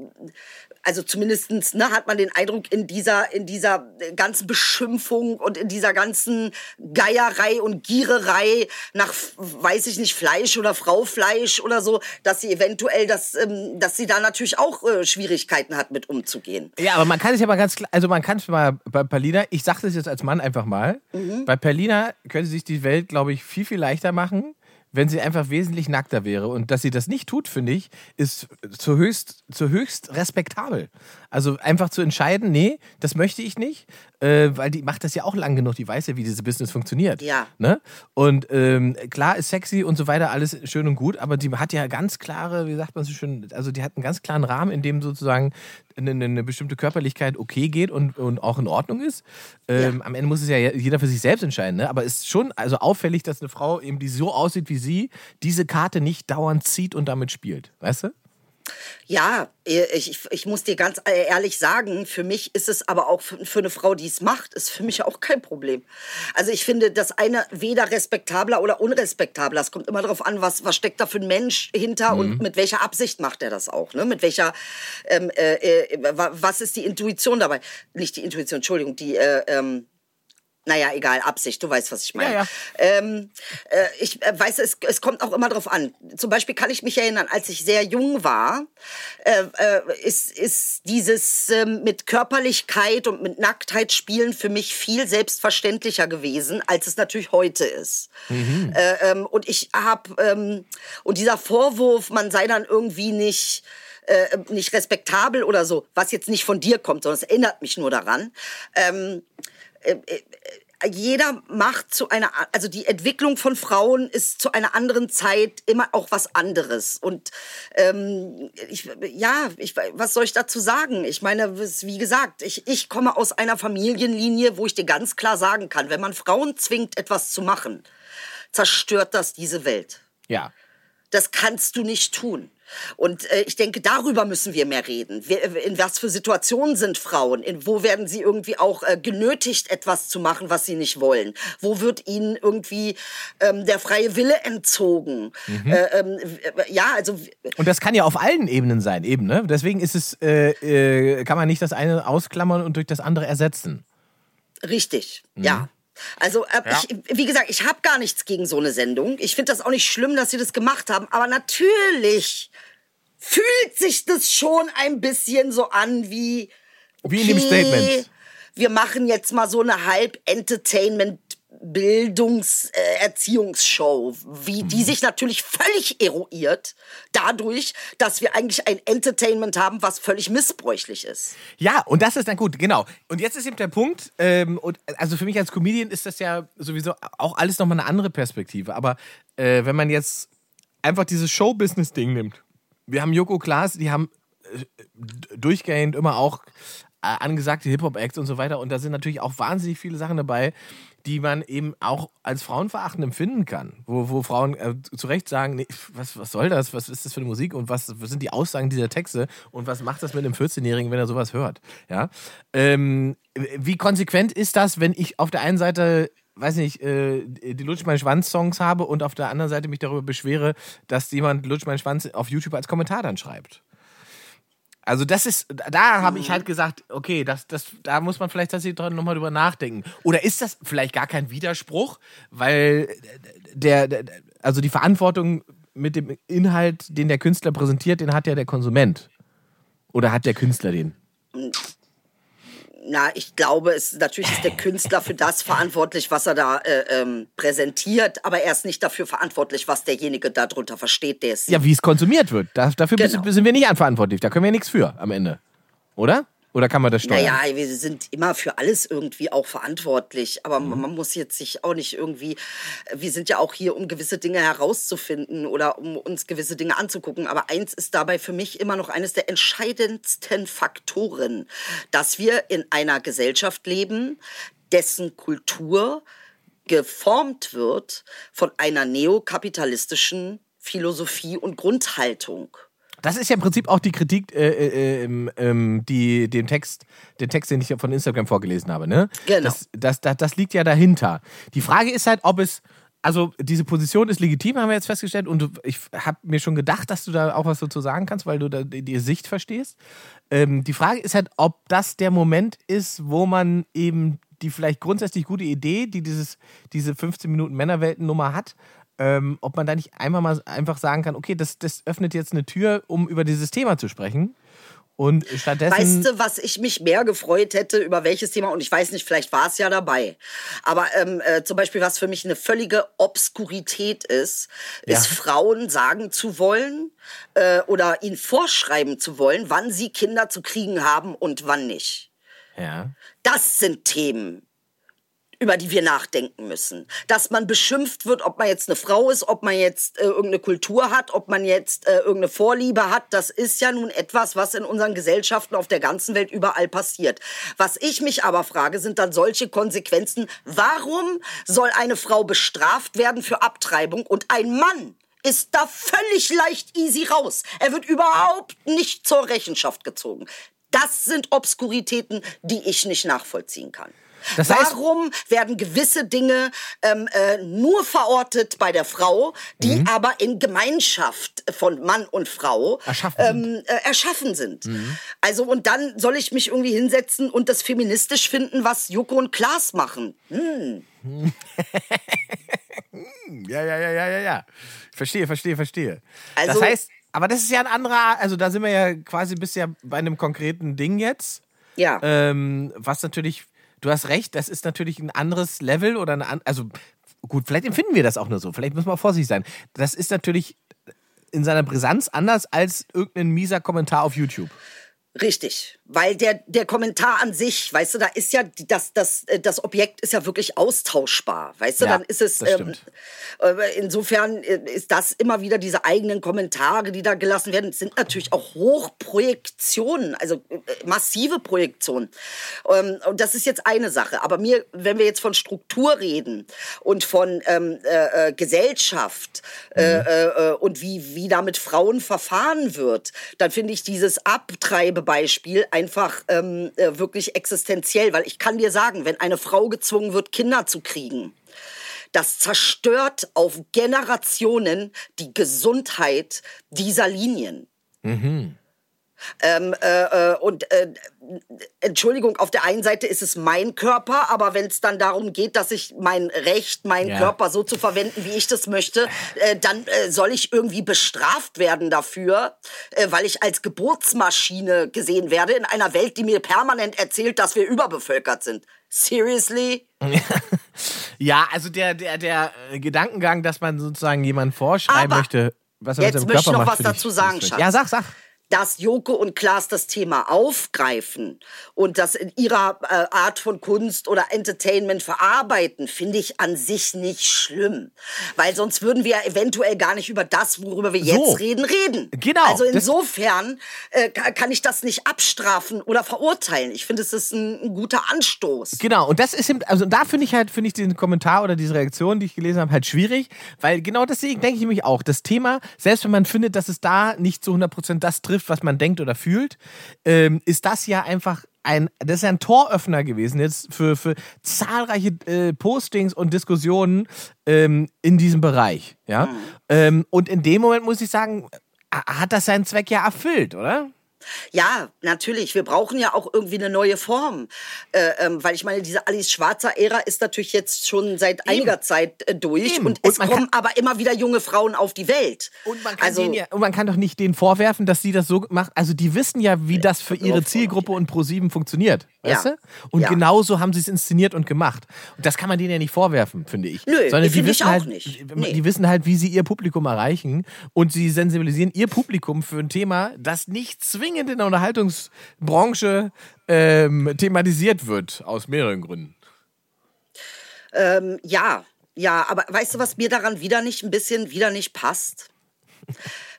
also zumindestens ne, hat man den Eindruck, in dieser, in dieser ganzen Beschimpfung und in dieser ganzen Geierei und Giererei nach, weiß ich nicht, Fleisch oder Fraufleisch oder so, dass sie eventuell, das, ähm, dass sie da natürlich auch äh, Schwierigkeiten hat, mit umzugehen. Ja, aber man kann es ja mal ganz klar, also man kann es mal bei Perlina, ich sage das jetzt als Mann einfach mal, mhm. bei Perlina könnte sich die Welt, glaube ich, viel, viel leichter machen wenn sie einfach wesentlich nackter wäre. Und dass sie das nicht tut, finde ich, ist zu höchst, zu höchst respektabel. Also einfach zu entscheiden, nee, das möchte ich nicht, äh, weil die macht das ja auch lang genug, die weiß ja, wie dieses Business funktioniert. Ja. Ne? Und ähm, klar ist sexy und so weiter, alles schön und gut, aber die hat ja ganz klare, wie sagt man so schön, also die hat einen ganz klaren Rahmen, in dem sozusagen eine, eine bestimmte Körperlichkeit okay geht und, und auch in Ordnung ist. Ähm, ja. Am Ende muss es ja jeder für sich selbst entscheiden, ne? aber es ist schon also auffällig, dass eine Frau eben, die so aussieht wie sie, diese Karte nicht dauernd zieht und damit spielt. Weißt du? Ja, äh, ich, ich muss dir ganz äh, ehrlich sagen, für mich ist es aber auch für, für eine Frau, die es macht, ist für mich auch kein Problem. Also ich finde das eine weder respektabler oder unrespektabler. Es kommt immer darauf an, was, was steckt da für ein Mensch hinter mhm. und mit welcher Absicht macht er das auch. Ne? Mit welcher, ähm, äh, äh, was ist die Intuition dabei? Nicht die Intuition, Entschuldigung, die, äh, ähm, naja, egal, Absicht, du weißt, was ich meine. Ja, ja. Ähm, äh, ich äh, weiß, es, es kommt auch immer drauf an. Zum Beispiel kann ich mich erinnern, als ich sehr jung war, äh, äh, ist, ist dieses ähm, mit Körperlichkeit und mit Nacktheit spielen für mich viel selbstverständlicher gewesen, als es natürlich heute ist. Mhm. Äh, ähm, und ich habe, ähm, und dieser Vorwurf, man sei dann irgendwie nicht äh, nicht respektabel oder so, was jetzt nicht von dir kommt, sondern es erinnert mich nur daran. Ähm, äh, äh, jeder macht zu einer, also die Entwicklung von Frauen ist zu einer anderen Zeit immer auch was anderes. Und ähm, ich, ja, ich, was soll ich dazu sagen? Ich meine, wie gesagt, ich, ich komme aus einer Familienlinie, wo ich dir ganz klar sagen kann, wenn man Frauen zwingt, etwas zu machen, zerstört das diese Welt. Ja. Das kannst du nicht tun. Und äh, ich denke, darüber müssen wir mehr reden. In was für Situationen sind Frauen? In wo werden sie irgendwie auch äh, genötigt, etwas zu machen, was sie nicht wollen? Wo wird ihnen irgendwie ähm, der freie Wille entzogen? Mhm. Äh, ähm, ja, also. Und das kann ja auf allen Ebenen sein, eben, ne? Deswegen ist es, äh, äh, kann man nicht das eine ausklammern und durch das andere ersetzen. Richtig, mhm. ja. Also, äh, ja. ich, wie gesagt, ich habe gar nichts gegen so eine Sendung. Ich finde das auch nicht schlimm, dass sie das gemacht haben. Aber natürlich fühlt sich das schon ein bisschen so an wie. Wie in dem Statement. Wir machen jetzt mal so eine halb Entertainment Bildungserziehungsshow, äh, wie die sich natürlich völlig eruiert dadurch, dass wir eigentlich ein Entertainment haben, was völlig missbräuchlich ist. Ja, und das ist dann gut, genau. Und jetzt ist eben der Punkt, ähm, und also für mich als Comedian ist das ja sowieso auch alles nochmal eine andere Perspektive. Aber äh, wenn man jetzt einfach dieses Show-Business-Ding nimmt, wir haben Joko Klaas, die haben äh, durchgehend immer auch angesagte Hip-Hop-Acts und so weiter. Und da sind natürlich auch wahnsinnig viele Sachen dabei, die man eben auch als frauenverachtend empfinden kann. Wo, wo Frauen äh, zu Recht sagen, nee, was, was soll das? Was ist das für eine Musik? Und was, was sind die Aussagen dieser Texte? Und was macht das mit einem 14-Jährigen, wenn er sowas hört? Ja? Ähm, wie konsequent ist das, wenn ich auf der einen Seite weiß nicht, äh, die Lutsch mein Schwanz Songs habe und auf der anderen Seite mich darüber beschwere, dass jemand Lutsch mein Schwanz auf YouTube als Kommentar dann schreibt. Also das ist, da habe ich halt gesagt, okay, das, das, da muss man vielleicht tatsächlich nochmal drüber nachdenken. Oder ist das vielleicht gar kein Widerspruch, weil der, der, also die Verantwortung mit dem Inhalt, den der Künstler präsentiert, den hat ja der Konsument. Oder hat der Künstler den? Na, ich glaube, es natürlich ist der Künstler für das verantwortlich, was er da äh, ähm, präsentiert, aber er ist nicht dafür verantwortlich, was derjenige darunter versteht, der es. Ja, wie es konsumiert wird. Da, dafür genau. sind wir nicht verantwortlich. Da können wir nichts für am Ende. Oder? Oder kann man das steuern? Naja, wir sind immer für alles irgendwie auch verantwortlich. Aber mhm. man muss jetzt sich auch nicht irgendwie, wir sind ja auch hier, um gewisse Dinge herauszufinden oder um uns gewisse Dinge anzugucken. Aber eins ist dabei für mich immer noch eines der entscheidendsten Faktoren, dass wir in einer Gesellschaft leben, dessen Kultur geformt wird von einer neokapitalistischen Philosophie und Grundhaltung. Das ist ja im Prinzip auch die Kritik, äh, äh, ähm, ähm, die den Text, den Text, den ich von Instagram vorgelesen habe. Ne? Genau. Das, das, das, das liegt ja dahinter. Die Frage ist halt, ob es also diese Position ist legitim, haben wir jetzt festgestellt. Und ich habe mir schon gedacht, dass du da auch was dazu sagen kannst, weil du da die Sicht verstehst. Ähm, die Frage ist halt, ob das der Moment ist, wo man eben die vielleicht grundsätzlich gute Idee, die dieses, diese 15 Minuten Männerwelten-Nummer hat, ähm, ob man da nicht einmal mal einfach sagen kann, okay, das, das öffnet jetzt eine Tür, um über dieses Thema zu sprechen. Und stattdessen. Weißt du, was ich mich mehr gefreut hätte, über welches Thema? Und ich weiß nicht, vielleicht war es ja dabei. Aber ähm, äh, zum Beispiel, was für mich eine völlige Obskurität ist, ja. ist Frauen sagen zu wollen äh, oder ihnen vorschreiben zu wollen, wann sie Kinder zu kriegen haben und wann nicht. Ja. Das sind Themen, über die wir nachdenken müssen. Dass man beschimpft wird, ob man jetzt eine Frau ist, ob man jetzt äh, irgendeine Kultur hat, ob man jetzt äh, irgendeine Vorliebe hat, das ist ja nun etwas, was in unseren Gesellschaften auf der ganzen Welt überall passiert. Was ich mich aber frage, sind dann solche Konsequenzen. Warum soll eine Frau bestraft werden für Abtreibung und ein Mann ist da völlig leicht easy raus. Er wird überhaupt nicht zur Rechenschaft gezogen. Das sind Obskuritäten, die ich nicht nachvollziehen kann. Das heißt, Warum werden gewisse Dinge ähm, äh, nur verortet bei der Frau, die mhm. aber in Gemeinschaft von Mann und Frau erschaffen ähm, sind? Äh, erschaffen sind. Mhm. Also und dann soll ich mich irgendwie hinsetzen und das feministisch finden, was Joko und Klaas machen. Hm. ja, ja, ja, ja, ja, ja. Verstehe, verstehe, verstehe. Also, das heißt, aber das ist ja ein anderer, also da sind wir ja quasi bisher bei einem konkreten Ding jetzt. Ja. Ähm, was natürlich du hast recht, das ist natürlich ein anderes Level oder eine, also gut, vielleicht empfinden wir das auch nur so, vielleicht müssen wir vorsichtig sein. Das ist natürlich in seiner Brisanz anders als irgendein mieser Kommentar auf YouTube. Richtig, weil der, der Kommentar an sich, weißt du, da ist ja das, das, äh, das Objekt ist ja wirklich austauschbar, weißt du, Ja, dann ist es, ähm, äh, insofern äh, ist das immer wieder diese eigenen Kommentare, die da gelassen werden, sind natürlich auch Hochprojektionen, also massive Projektionen. Ähm, und das ist jetzt eine Sache, aber mir, wenn wir jetzt von Struktur reden und von ähm, äh, Gesellschaft äh, äh, äh, und wie, wie da mit Frauen verfahren wird, dann finde ich dieses Abtreibebeispiel einfach ähm, äh, wirklich existenziell, weil ich kann dir sagen, wenn eine Frau gezwungen wird, Kinder zu kriegen, das zerstört auf Generationen die Gesundheit dieser Linien. Ähm, äh, äh, und äh, Entschuldigung, auf der einen Seite ist es mein Körper, aber wenn es dann darum geht, dass ich mein Recht, meinen Ja. Körper so zu verwenden, wie ich das möchte, äh, dann äh, soll ich irgendwie bestraft werden dafür, äh, weil ich als Geburtsmaschine gesehen werde in einer Welt, die mir permanent erzählt, dass wir überbevölkert sind. Seriously? Ja, also der, der, der Gedankengang, dass man sozusagen jemandem vorschreiben Aber möchte, was er jetzt mit seinem möchte ich Körper noch was dazu sagen, Schatz. Ja, sag, sag. Dass Joko und Klaas das Thema aufgreifen und das in ihrer äh, Art von Kunst oder Entertainment verarbeiten, finde ich an sich nicht schlimm. Weil sonst würden wir eventuell gar nicht über das, worüber wir jetzt So. reden, reden. Genau, Also insofern äh, ka- kann ich das nicht abstrafen oder verurteilen. Ich finde, es ist ein, ein guter Anstoß. Genau, und das ist eben, also da finde ich halt, finde ich den Kommentar oder diese Reaktion, die ich gelesen habe, halt schwierig, weil genau deswegen denke ich nämlich auch, das Thema, selbst wenn man findet, dass es da nicht zu 100% das trifft, was man denkt oder fühlt, ähm, ist das ja einfach ein, das ist ja ein Toröffner gewesen jetzt für, für zahlreiche äh, Postings und Diskussionen ähm, in diesem Bereich, ja. Ähm, und in dem Moment muss ich sagen, äh, hat das seinen Zweck ja erfüllt, oder? Ja, natürlich. Wir brauchen ja auch irgendwie eine neue Form. Äh, ähm, weil ich meine, diese Alice Schwarzer Ära ist natürlich jetzt schon seit einiger Zeit äh, durch. Eben. Und Und es man kommen aber immer wieder junge Frauen auf die Welt. Und man, kann also, ja, und man kann doch nicht denen vorwerfen, dass sie das so macht. Also die wissen ja, wie das für ihre Zielgruppe und Pro7 funktioniert. Weißt Ja. du? Und Ja. genauso haben sie es inszeniert und gemacht. Und das kann man denen ja nicht vorwerfen, finde ich. Nö, Sondern die finde ich wissen auch halt, nicht. Die Nee. wissen halt, wie sie ihr Publikum erreichen und sie sensibilisieren ihr Publikum für ein Thema, das nicht zwingend in der Unterhaltungsbranche ähm, thematisiert wird, aus mehreren Gründen. ähm, ja, ja, aber weißt du, was mir daran wieder nicht ein bisschen wieder nicht passt?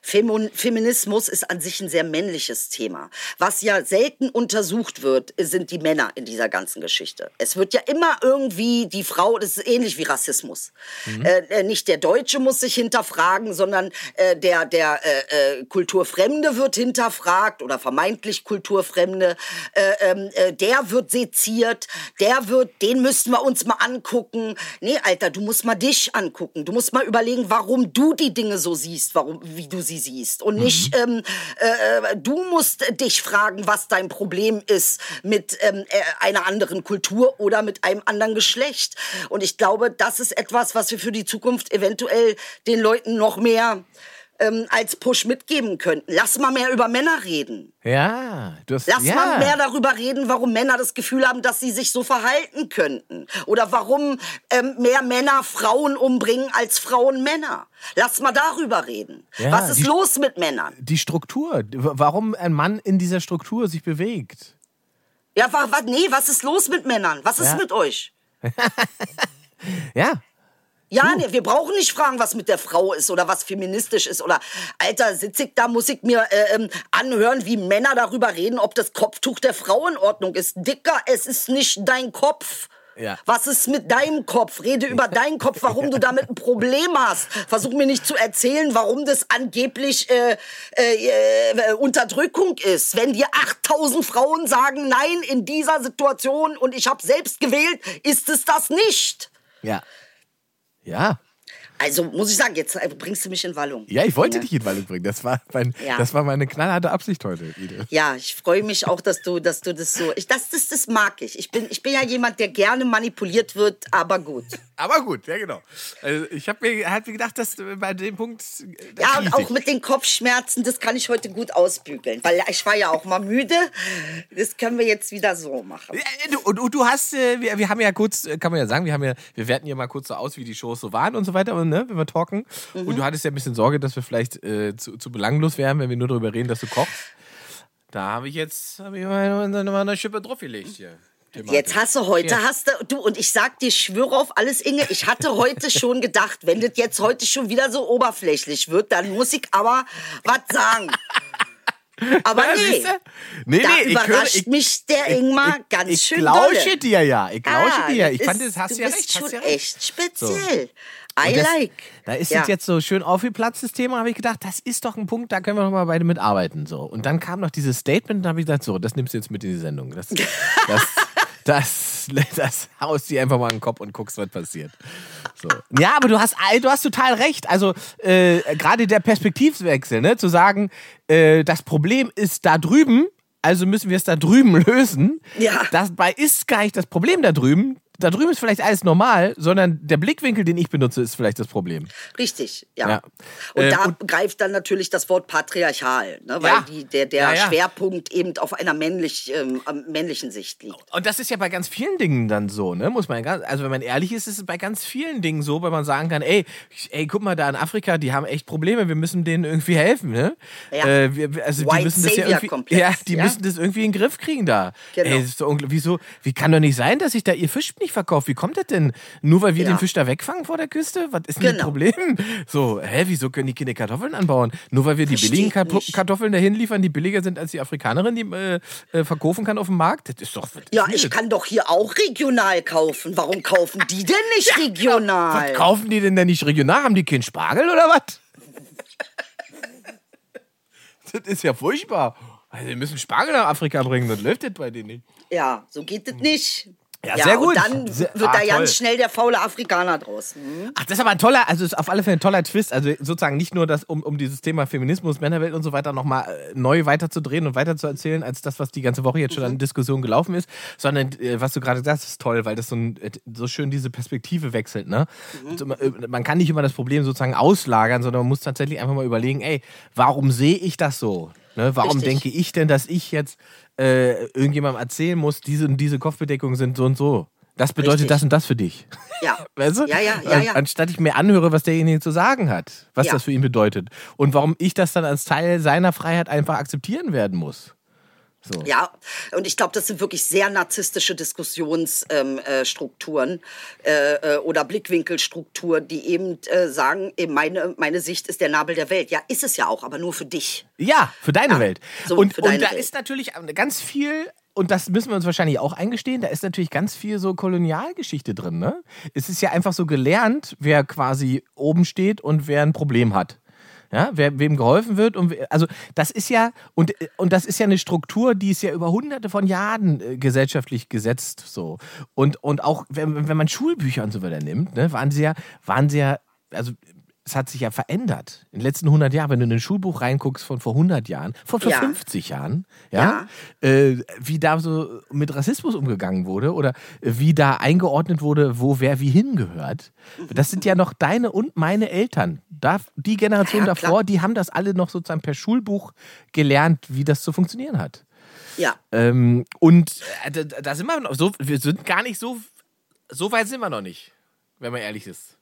Femo- Feminismus ist an sich ein sehr männliches Thema. Was ja selten untersucht wird, sind die Männer in dieser ganzen Geschichte. Es wird ja immer irgendwie die Frau, das ist ähnlich wie Rassismus. Äh, äh, nicht der Deutsche muss sich hinterfragen, sondern äh, der, der äh, äh, Kulturfremde wird hinterfragt oder vermeintlich Kulturfremde. Äh, ähm, äh, der wird seziert, der wird, den müssten wir uns mal angucken. Nee, Alter, du musst mal dich angucken. Du musst mal überlegen, warum du die Dinge so siehst, warum, wie du sie siehst. Und nicht, ähm, äh, du musst dich fragen, was dein Problem ist mit ähm, äh, einer anderen Kultur oder mit einem anderen Geschlecht. Und ich glaube, das ist etwas, was wir für die Zukunft eventuell den Leuten noch mehr ähm, als Push mitgeben könnten. Lass mal mehr über Männer reden. Ja, du hast, Lass ja. mal mehr darüber reden, warum Männer das Gefühl haben, dass sie sich so verhalten könnten. Oder warum ähm, mehr Männer Frauen umbringen als Frauen Männer. Lass mal darüber reden. Ja, Was ist die- los mit Männern? Die Struktur, warum ein Mann in dieser Struktur sich bewegt. Ja, wa, wa, nee, was ist los mit Männern? Was ist Ja. mit euch? Ja, Ja, nee, wir brauchen nicht fragen, was mit der Frau ist oder was feministisch ist oder Alter, sitz ich da, muss ich mir äh, ähm, anhören, wie Männer darüber reden, ob das Kopftuch der Frau in Ordnung ist. Dicker, es ist nicht dein Kopf. Ja. Was ist mit deinem Kopf? Rede über deinen Kopf, warum du damit ein Problem hast. Versuch mir nicht zu erzählen, warum das angeblich äh, äh, äh, Unterdrückung ist. Wenn dir 8000 Frauen sagen, nein, in dieser Situation und ich habe selbst gewählt, ist es das nicht. ja. Ja. Also muss ich sagen, jetzt äh, bringst du mich in Wallung. Ja, ich wollte Ja. dich in Wallung bringen. Das war, mein, Ja. das war meine knallharte Absicht heute, Ide. Ja, ich freue mich auch, dass du, dass du das so. Ich, das, das, das mag ich. Ich bin, ich bin ja jemand, der gerne manipuliert wird, aber gut. Aber gut, ja genau. Also ich habe mir halt gedacht, dass äh, bei dem Punkt. äh, Ja, und auch ich. mit den Kopfschmerzen, das kann ich heute gut ausbügeln, weil ich war ja auch mal müde. Das können wir jetzt wieder so machen. Ja, und, und du hast, wir, wir haben ja kurz, kann man ja sagen, wir haben ja, wir werten ja mal kurz so aus, wie die Shows so waren und so weiter. Und ne, wenn wir talken. Und du hattest ja ein bisschen Sorge, dass wir vielleicht äh, zu, zu belanglos wären, wenn wir nur darüber reden, dass du kochst. Da habe ich jetzt hab ich mal, mal eine Schippe draufgelegt hier. Jetzt hast du heute, Ja. hast du, du, und ich sag dir, ich schwöre auf alles, Inge, ich hatte heute schon gedacht, wenn das jetzt heute schon wieder so oberflächlich wird, dann muss ich aber was sagen. Aber Ja, nee, nee, da nee, ich überrascht höre- ich- mich der Ingmar ich, ganz ich schön lausche dolle. dir ja, ich lausche Ah, dir. Ich das fand, das hast du ja recht. Hast schon ja recht. echt speziell. I das, like. Da ist Ja. es jetzt so schön aufgeplatzt, das Thema, habe ich gedacht, das ist doch ein Punkt, da können wir noch mal beide mitarbeiten. So. Und dann kam noch dieses Statement, da habe ich gesagt, so, das nimmst du jetzt mit in die Sendung. Das, das, das, das haust dir einfach mal in den Kopf und guckst, was passiert. So. Ja, aber du hast, du hast total recht. Also äh, gerade der Perspektivwechsel, ne? zu sagen, äh, das Problem ist da drüben, also müssen wir es da drüben lösen. Ja. Dabei ist gar nicht das Problem da drüben. Da drüben ist vielleicht alles normal, sondern der Blickwinkel, den ich benutze, ist vielleicht das Problem. Richtig, ja. Ja. Und Äh, da und- greift dann natürlich das Wort patriarchal, ne, weil Ja. die, der, der Ja. Schwerpunkt eben auf einer männlich, ähm, männlichen Sicht liegt. Und das ist ja bei ganz vielen Dingen dann so, ne? Muss man ganz, also wenn man ehrlich ist, ist es bei ganz vielen Dingen so, weil man sagen kann, ey, ey, guck mal da in Afrika, die haben echt Probleme, wir müssen denen irgendwie helfen, ne? Ja. Äh, wir, also die White müssen das ja irgendwie, ja, die müssen das irgendwie in den Griff kriegen da. Genau. Ey, das ist ungl- wieso? Wie kann doch nicht sein, dass ich da ihr Fisch nicht verkaufe? Wie kommt das denn? Nur weil wir Ja. den Fisch da wegfangen vor der Küste? Was ist denn das Genau. Problem? So, hä, wieso können die keine Kartoffeln anbauen? Nur weil wir die Versteh billigen nicht. Kartoffeln dahin liefern, die billiger sind als die Afrikanerin, die äh, äh, verkaufen kann auf dem Markt? Das ist doch. was Ja, ich das? kann doch hier auch regional kaufen. Warum kaufen die denn nicht regional? Was kaufen die denn denn nicht regional? Haben die keinen Spargel oder was? das ist ja furchtbar. Also, wir müssen Spargel nach Afrika bringen, das läuft das bei denen nicht. Ja, so geht es nicht. Ja, sehr gut. Und dann Sehr- wird ah, da toll. ganz schnell der faule Afrikaner draus. Hm? Ach, das ist aber ein toller, also ist auf alle Fälle ein toller Twist. Also sozusagen nicht nur das, um, um dieses Thema Feminismus, Männerwelt und so weiter nochmal äh, neu weiterzudrehen und weiterzusehen, als das, was die ganze Woche jetzt schon an Diskussion gelaufen ist, sondern äh, was du gerade sagst, ist toll, weil das so, ein, äh, so schön diese Perspektive wechselt. Ne? Und, äh, man kann nicht immer das Problem sozusagen auslagern, sondern man muss tatsächlich einfach mal überlegen, ey, warum sehe ich das so? Ne? Warum Richtig. denke ich denn, dass ich jetzt äh, irgendjemandem erzählen muss, diese und diese Kopfbedeckungen sind so und so? Das bedeutet Richtig. das und das für dich. Ja. Weißt du? Ja, ja, ja, ja. Anstatt ich mir anhöre, was derjenige zu sagen hat, was Ja. das für ihn bedeutet. Und warum ich das dann als Teil seiner Freiheit einfach akzeptieren werden muss. So. Ja, und ich glaube, das sind wirklich sehr narzisstische Diskussionsstrukturen ähm, äh, äh, äh, oder Blickwinkelstrukturen, die eben äh, sagen, eben meine, meine Sicht ist der Nabel der Welt. Ja, ist es ja auch, aber nur für dich. Ja, für deine Ja, Welt. so, und und da Welt. ist natürlich ganz viel, und das müssen wir uns wahrscheinlich auch eingestehen, da ist natürlich ganz viel so Kolonialgeschichte drin. Ne? Es ist ja einfach so gelernt, wer quasi oben steht und wer ein Problem hat. Ja, wer, wem geholfen wird und also das ist ja und, und das ist ja eine Struktur, die ist ja über hunderte von Jahren äh, gesellschaftlich gesetzt so. Und und auch wenn, wenn man Schulbücher und so weiter nimmt, ne, waren sie ja waren sie ja also es hat sich ja verändert. In den letzten 100 Jahren, wenn du in ein Schulbuch reinguckst von vor 100 Jahren, von vor Ja. 50 Jahren, ja, Äh, wie da so mit Rassismus umgegangen wurde oder wie da eingeordnet wurde, wo wer wie hingehört. Das sind ja noch deine und meine Eltern. Da, die Generation Ja, davor, klar. die haben das alle noch sozusagen per Schulbuch gelernt, wie das zu funktionieren hat. Ja. Ähm, und äh, da, da sind wir noch so, wir sind gar nicht so, so weit sind wir noch nicht, wenn man ehrlich ist.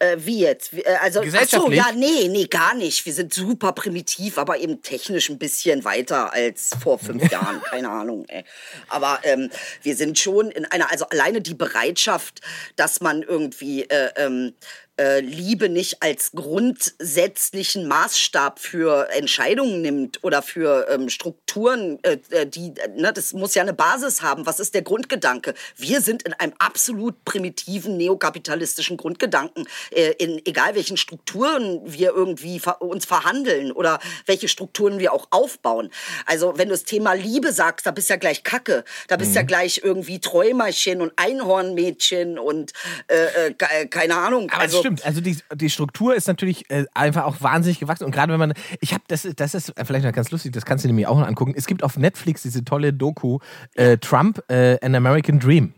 Äh, wie jetzt? Äh, also, Gesellschaftlich? ja, nee, nee, gar nicht. Wir sind super primitiv, aber eben technisch ein bisschen weiter als vor fünf Jahren. Keine Ahnung, ey. Aber ähm, wir sind schon in einer, also alleine die Bereitschaft, dass man irgendwie äh, ähm, äh, Liebe nicht als grundsätzlichen Maßstab für Entscheidungen nimmt oder für ähm, Strukturen, äh, äh, die, ne, das muss ja eine Basis haben. Was ist der Grundgedanke? Wir sind in einem absolut primitiven neokapitalistischen Grundgedanken, äh, in egal welchen Strukturen wir irgendwie ver uns verhandeln oder welche Strukturen wir auch aufbauen. Also wenn du das Thema Liebe sagst, da bist ja gleich Kacke, da bist Mhm. ja gleich irgendwie Träumerchen und Einhornmädchen und äh, äh, ke- keine Ahnung. Aber also, stimmt, also die, die Struktur ist natürlich äh, einfach auch wahnsinnig gewachsen. Und gerade wenn man, ich habe, das, das ist vielleicht noch ganz lustig, das kannst du nämlich auch noch angucken. Es gibt auf Netflix diese tolle Doku äh, Trump, äh, An American Dream.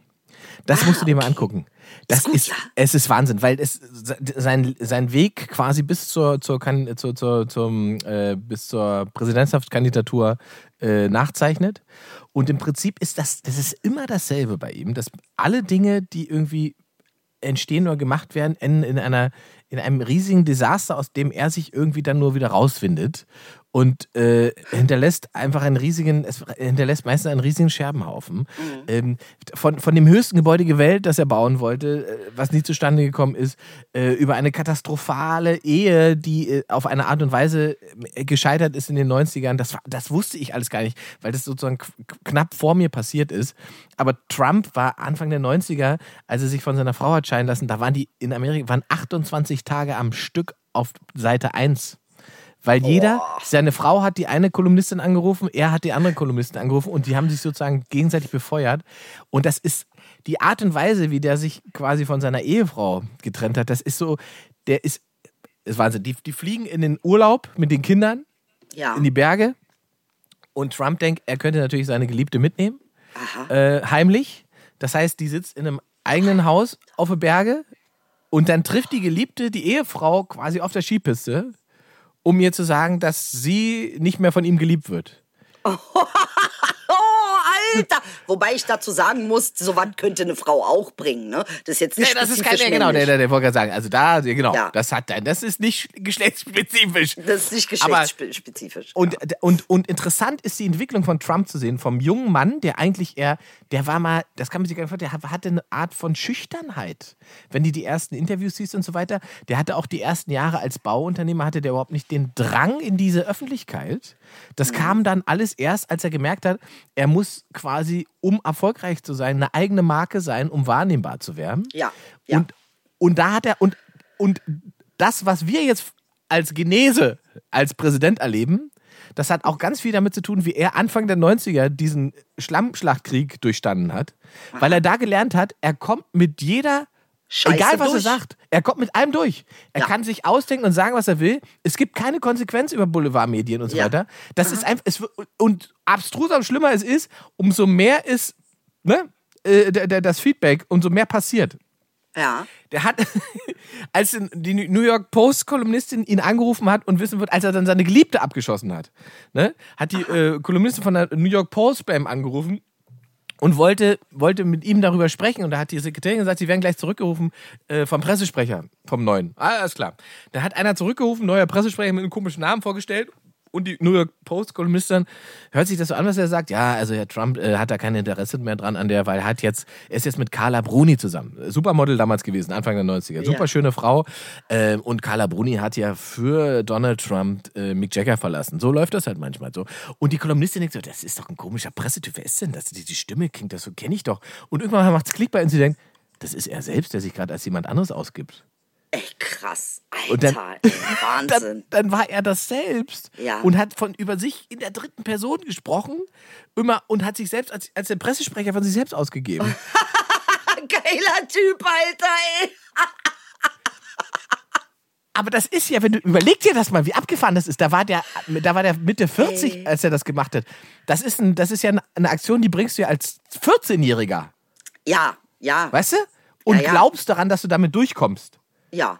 Das Ah, musst du dir mal okay. angucken. Das Ist gut, ist, ja. es ist Wahnsinn, weil es sein, sein Weg quasi bis zur, zur, zur, zur, zum, äh, bis zur Präsidentschaftskandidatur äh, nachzeichnet. Und im Prinzip ist das, das ist immer dasselbe bei ihm, dass alle Dinge, die irgendwie entstehen oder gemacht werden, enden in einer, in einem riesigen Desaster, aus dem er sich irgendwie dann nur wieder rausfindet und äh, hinterlässt einfach einen riesigen, es hinterlässt meistens einen riesigen Scherbenhaufen. Mhm. Ähm, von, von dem höchsten Gebäude gewählt, das er bauen wollte, äh, was nie zustande gekommen ist, äh, über eine katastrophale Ehe, die äh, auf eine Art und Weise äh, gescheitert ist in den 90ern. Das, das wusste ich alles gar nicht, weil das sozusagen knapp vor mir passiert ist. Aber Trump war Anfang der 90er, als er sich von seiner Frau hat scheiden lassen, da waren die in Amerika waren 28 Tage am Stück auf Seite 1 weil jeder, seine Frau hat die eine Kolumnistin angerufen, er hat die andere Kolumnistin angerufen und die haben sich sozusagen gegenseitig befeuert. Und das ist die Art und Weise, wie der sich quasi von seiner Ehefrau getrennt hat, das ist so, der ist, ist Wahnsinn. Die, die fliegen in den Urlaub mit den Kindern Ja. in die Berge und Trump denkt, er könnte natürlich seine Geliebte mitnehmen, äh, heimlich. Das heißt, die sitzt in einem eigenen Haus auf der Berge und dann trifft die Geliebte die Ehefrau quasi auf der Skipiste, um ihr zu sagen, dass sie nicht mehr von ihm geliebt wird. Alter! Wobei ich dazu sagen muss, so was könnte eine Frau auch bringen, ne? Das ist jetzt nicht Nee, das ist kein, ja, genau, der, der, der wollte gerade sagen, also da, ja, genau, Ja. das hat das ist nicht geschlechtsspezifisch. Das ist nicht Aber- geschlechtsspezifisch. Und, und, und interessant ist die Entwicklung von Trump zu sehen, vom jungen Mann, der eigentlich eher, der war mal, das kann man sich gar nicht vorstellen, der hatte eine Art von Schüchternheit. Wenn du die ersten Interviews siehst und so weiter, der hatte auch die ersten Jahre als Bauunternehmer, hatte der überhaupt nicht den Drang in diese Öffentlichkeit. Das kam dann alles erst, als er gemerkt hat, er muss quasi, um erfolgreich zu sein, eine eigene Marke sein, um wahrnehmbar zu werden. Ja, ja. Und, und da hat er, und, und das, was wir jetzt als Genese, als Präsident erleben, das hat auch ganz viel damit zu tun, wie er Anfang der 90er diesen Schlammschlachtkrieg durchstanden hat, weil er da gelernt hat, er kommt mit jeder, Scheiße egal was er durch. sagt, er kommt mit allem durch. Er Ja. kann sich ausdenken und sagen, was er will. Es gibt keine Konsequenz über Boulevardmedien und so Ja. weiter. Das ist einfach, es, und abstruser und schlimmer es ist, umso mehr ist ne, äh, das Feedback, umso mehr passiert. ja. Der hat, als die New York Post-Kolumnistin ihn angerufen hat und wissen wird, als er dann seine Geliebte abgeschossen hat, ne, hat die äh, Kolumnistin von der New York Post bei ihm angerufen und wollte, wollte mit ihm darüber sprechen. Und da hat die Sekretärin gesagt, sie werden gleich zurückgerufen äh, vom Pressesprecher, vom neuen. Alles klar. Da hat einer zurückgerufen, neuer Pressesprecher mit einem komischen Namen vorgestellt. Und die New York Post-Kolumnistin hört sich das so an, was er sagt. Ja, also Herr Trump äh, hat da kein Interesse mehr dran an der, weil er hat jetzt, er ist jetzt mit Carla Bruni zusammen. Supermodel damals gewesen, Anfang der 90er. Super schöne Frau. Ähm, und Carla Bruni hat ja für Donald Trump äh, Mick Jagger verlassen. So läuft das halt manchmal so. Und die Kolumnistin denkt so, das ist doch ein komischer Pressetyp. Wer ist denn das? Die, die Stimme klingt das so, kenne ich doch. Und irgendwann macht es Klick bei ihr und sie denkt, das ist er selbst, der sich gerade als jemand anderes ausgibt. Ey, krass. Und dann- ey, Dann, Wahnsinn. dann war er das selbst Ja. und hat von über sich in der dritten Person gesprochen immer und hat sich selbst als, als der Pressesprecher von sich selbst ausgegeben. Geiler Typ, Alter, ey. Aber das ist ja, wenn du überleg dir das mal, wie abgefahren das ist. Da war der, da war der Mitte 40, Ey. als er das gemacht hat. Das ist, ein, das ist ja eine Aktion, die bringst du ja als 14-Jähriger, Ja, ja, weißt du? Und Ja, ja. glaubst daran, dass du damit durchkommst. ja.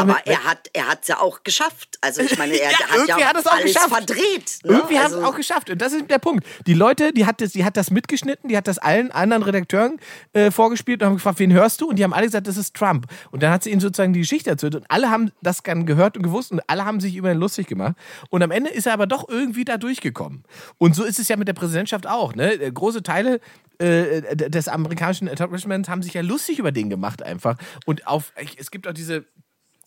Aber Aber, mit- er hat er hat's ja auch geschafft. Also ich meine, er Ja, hat irgendwie ja hat auch alles geschafft. verdreht. Ne? Irgendwie also, sie es auch geschafft. Und das ist der Punkt. Die Leute, die hat das, die hat das mitgeschnitten, die hat das allen anderen Redakteuren äh, vorgespielt und haben gefragt, wen hörst du? Und die haben alle gesagt, das ist Trump. Und dann hat sie ihnen sozusagen die Geschichte erzählt. Und alle haben das dann gehört und gewusst und alle haben sich über ihn lustig gemacht. Und am Ende ist er aber doch irgendwie da durchgekommen. Und so ist es ja mit der Präsidentschaft auch. Ne? Große Teile äh, des amerikanischen Establishments haben sich ja lustig über den gemacht einfach. Und auf, es gibt auch diese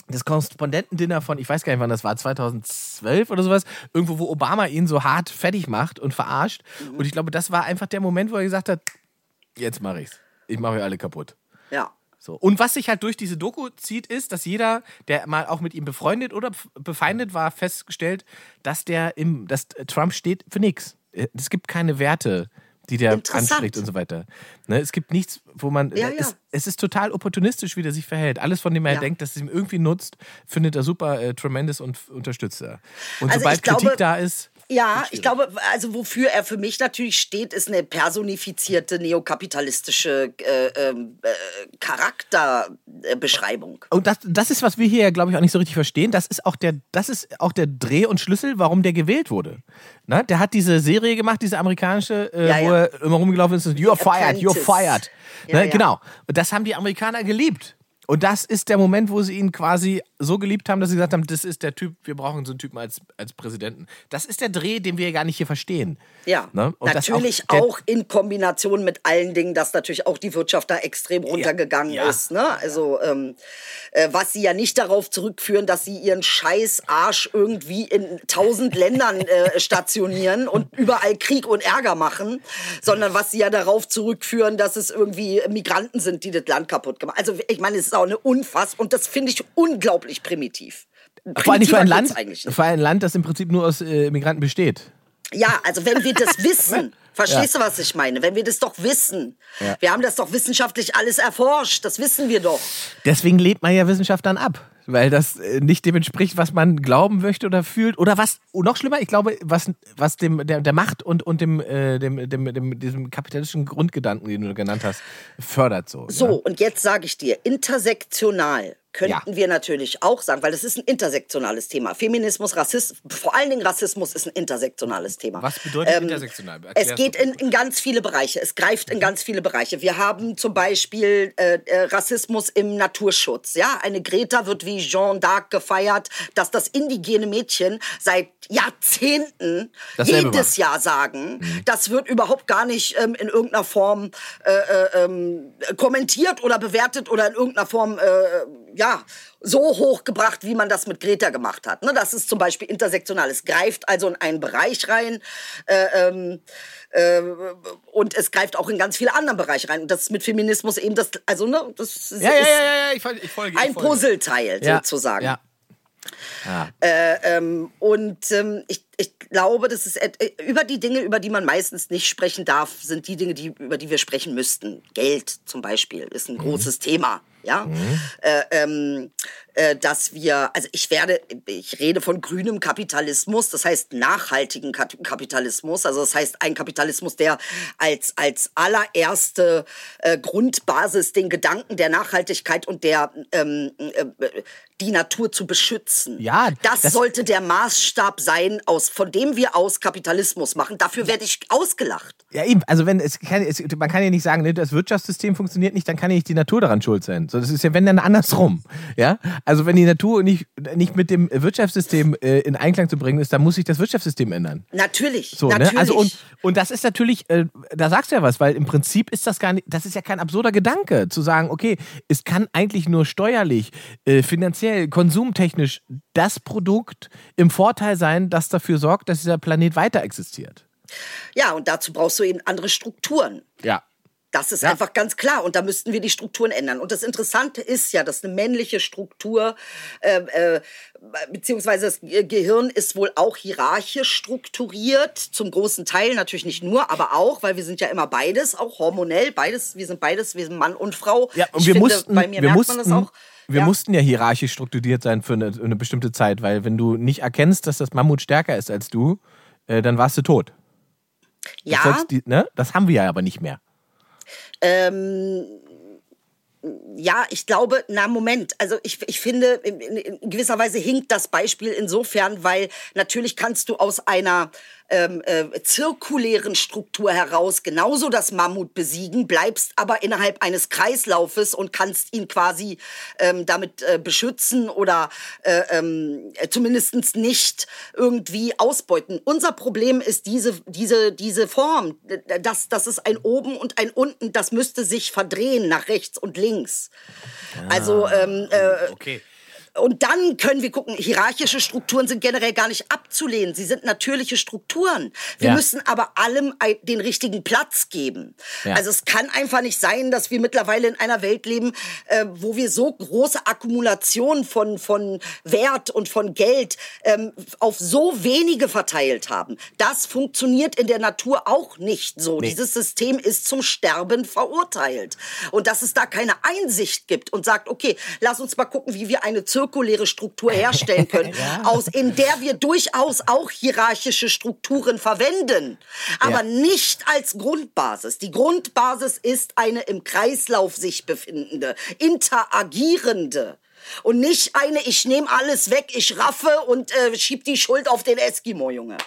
das Korrespondentendinner von, ich weiß gar nicht, wann das war, 2012 oder sowas, irgendwo, wo Obama ihn so hart fertig macht und verarscht. Und ich glaube, das war einfach der Moment, wo er gesagt hat, jetzt mache ich's. Ich mache euch alle kaputt. ja. So. Und was sich halt durch diese Doku zieht, ist, dass jeder, der mal auch mit ihm befreundet oder befeindet war, festgestellt, dass der im, dass Trump steht für nichts. Es gibt keine Werte, die der anspricht und so weiter. Ne? Es gibt nichts, wo man. Ja, ja. Es, es ist total opportunistisch, wie der sich verhält. Alles, von dem er Ja. denkt, dass es ihm irgendwie nutzt, findet er super äh, tremendous und unterstützt er. Und Also sobald glaube- Kritik da ist. Ja, ich glaube, also wofür er für mich natürlich steht, ist eine personifizierte neokapitalistische äh, ähm, äh, Charakterbeschreibung. Und das, das ist, was wir hier, glaube ich, auch nicht so richtig verstehen. Das ist auch der, das ist auch der Dreh- und Schlüssel, warum der gewählt wurde. Ne? Der hat diese Serie gemacht, diese amerikanische, äh, Ja, wo ja. er immer rumgelaufen ist, you're fired, you're fired. Ja, ne? Genau. Und das haben die Amerikaner geliebt. Und das ist der Moment, wo sie ihn quasi so geliebt haben, dass sie gesagt haben, das ist der Typ, wir brauchen so einen Typen als, als Präsidenten. Das ist der Dreh, den wir gar nicht hier verstehen. Ja, Ne? Natürlich auch auch, in Kombination mit allen Dingen, dass natürlich auch die Wirtschaft da extrem runtergegangen ja. ist. Ne? Also ähm, äh, was sie ja nicht darauf zurückführen, dass sie ihren scheiß Arsch irgendwie in tausend Ländern äh, stationieren und überall Krieg und Ärger machen, sondern was sie ja darauf zurückführen, dass es irgendwie Migranten sind, die das Land kaputt gemacht haben. Also ich meine, es ist auch eine Unfass und das finde ich unglaublich primitiv. Vor allem für ein Land, für ein Land, das im Prinzip nur aus äh, Migranten besteht. Ja, also wenn wir das wissen, verstehst du, was ich meine? Wenn wir das doch wissen, Ja. wir haben das doch wissenschaftlich alles erforscht, das wissen wir doch. Deswegen lebt man ja Wissenschaft dann ab, weil das äh, nicht dem entspricht, was man glauben möchte oder fühlt. Oder was, oh, noch schlimmer, ich glaube, was, was dem, der, der Macht und, und dem, äh, dem, dem, dem, diesem kapitalistischen Grundgedanken, den du genannt hast, fördert so. So, Ne? und jetzt sage ich dir, intersektional könnten Ja. wir natürlich auch sagen, weil das ist ein intersektionales Thema. Feminismus, Rassismus, vor allen Dingen Rassismus ist ein intersektionales Thema. Was bedeutet intersektional? Es Erklär's geht in, in ganz viele Bereiche. Es greift in ganz viele Bereiche. Wir haben zum Beispiel äh, äh, Rassismus im Naturschutz. Ja, eine Greta wird wie Jeanne d'Arc gefeiert, dass das indigene Mädchen seit Jahrzehnten Dasselbe jedes macht. Jahr sagen. Das wird überhaupt gar nicht ähm, in irgendeiner Form äh, äh, ähm, kommentiert oder bewertet oder in irgendeiner Form äh, ja so hochgebracht, wie man das mit Greta gemacht hat. Ne, das ist zum Beispiel intersektional. Es greift also in einen Bereich rein. Äh, ähm, äh, und es greift auch in ganz viele andere Bereiche rein. Und das ist mit Feminismus eben das, also ne, das ist, Ja, ja, ja, ich, fol- ich folge. ein folge. Puzzleteil sozusagen. Ja. Ja. Ähm, und ähm, ich, ich glaube, das ist äh, über die Dinge, über die man meistens nicht sprechen darf, sind die Dinge, die, über die wir sprechen müssten. Geld zum Beispiel ist ein großes Thema. Ja, äh, ähm, äh, dass wir, also ich werde, ich rede von grünem Kapitalismus, das heißt nachhaltigen Kapitalismus, also das heißt ein Kapitalismus, der als, als allererste äh, Grundbasis den Gedanken der Nachhaltigkeit und der ähm, äh, die Natur zu beschützen. Ja, das, das- sollte der Maßstab sein, aus, von dem wir aus Kapitalismus machen. Dafür werde ich ausgelacht. Ja, eben. Also, wenn es, kann, es man kann ja nicht sagen, ne, das Wirtschaftssystem funktioniert nicht, dann kann ja nicht die Natur daran schuld sein. So, das ist ja, wenn dann andersrum. Ja, also wenn die Natur nicht, nicht mit dem Wirtschaftssystem äh, in Einklang zu bringen ist, dann muss sich das Wirtschaftssystem ändern. Natürlich. So, natürlich. ne? Also und, und das ist natürlich, äh, da sagst du ja was, weil im Prinzip ist das gar nicht, das ist ja kein absurder Gedanke, zu sagen, okay, es kann eigentlich nur steuerlich, äh, finanziell, konsumtechnisch das Produkt im Vorteil sein, das dafür sorgt, dass dieser Planet weiter existiert. ja, und dazu brauchst du eben andere Strukturen. Ja. Das ist Ja. einfach ganz klar und da müssten wir die Strukturen ändern. Und das Interessante ist ja, dass eine männliche Struktur, äh, äh, beziehungsweise das Ge- Gehirn ist wohl auch hierarchisch strukturiert, zum großen Teil, natürlich nicht nur, aber auch, weil wir sind ja immer beides, auch hormonell, beides, wir sind beides, wir sind Mann und Frau. Ja, und ich wir finde, mussten, bei mir wir merkt mussten, man das auch. wir ja. mussten ja hierarchisch strukturiert sein für eine, eine bestimmte Zeit, weil wenn du nicht erkennst, dass das Mammut stärker ist als du, äh, dann warst du tot. Ja, folgst die, ne? Das haben wir ja aber nicht mehr. Ähm, ja, ich glaube, na Moment, also ich, ich finde, in, in, in gewisser Weise hinkt das Beispiel insofern, weil natürlich kannst du aus einer ähm, äh, zirkulären Struktur heraus genauso das Mammut besiegen, bleibst aber innerhalb eines Kreislaufes und kannst ihn quasi ähm, damit äh, beschützen oder äh, ähm, zumindest nicht irgendwie ausbeuten. Unser Problem ist diese, diese, diese Form, dass das ist ein Oben und ein Unten, das müsste sich verdrehen nach rechts und links. Also ähm, äh, Okay. Und dann können wir gucken, hierarchische Strukturen sind generell gar nicht abzulehnen. Sie sind natürliche Strukturen. Wir Ja. müssen aber allem den richtigen Platz geben. Ja. Also es kann einfach nicht sein, dass wir mittlerweile in einer Welt leben, äh, wo wir so große Akkumulation von, von Wert und von Geld ähm, auf so wenige verteilt haben. Das funktioniert in der Natur auch nicht so. Nee. Dieses System ist zum Sterben verurteilt. Und dass es da keine Einsicht gibt und sagt, okay, lass uns mal gucken, wie wir eine zirkuläre Struktur herstellen können, aus, in der wir durchaus auch hierarchische Strukturen verwenden, aber Ja. nicht als Grundbasis. Die Grundbasis ist eine im Kreislauf sich befindende, interagierende. Und nicht eine, ich nehme alles weg, ich raffe und äh, schieb die Schuld auf den Eskimo, Junge.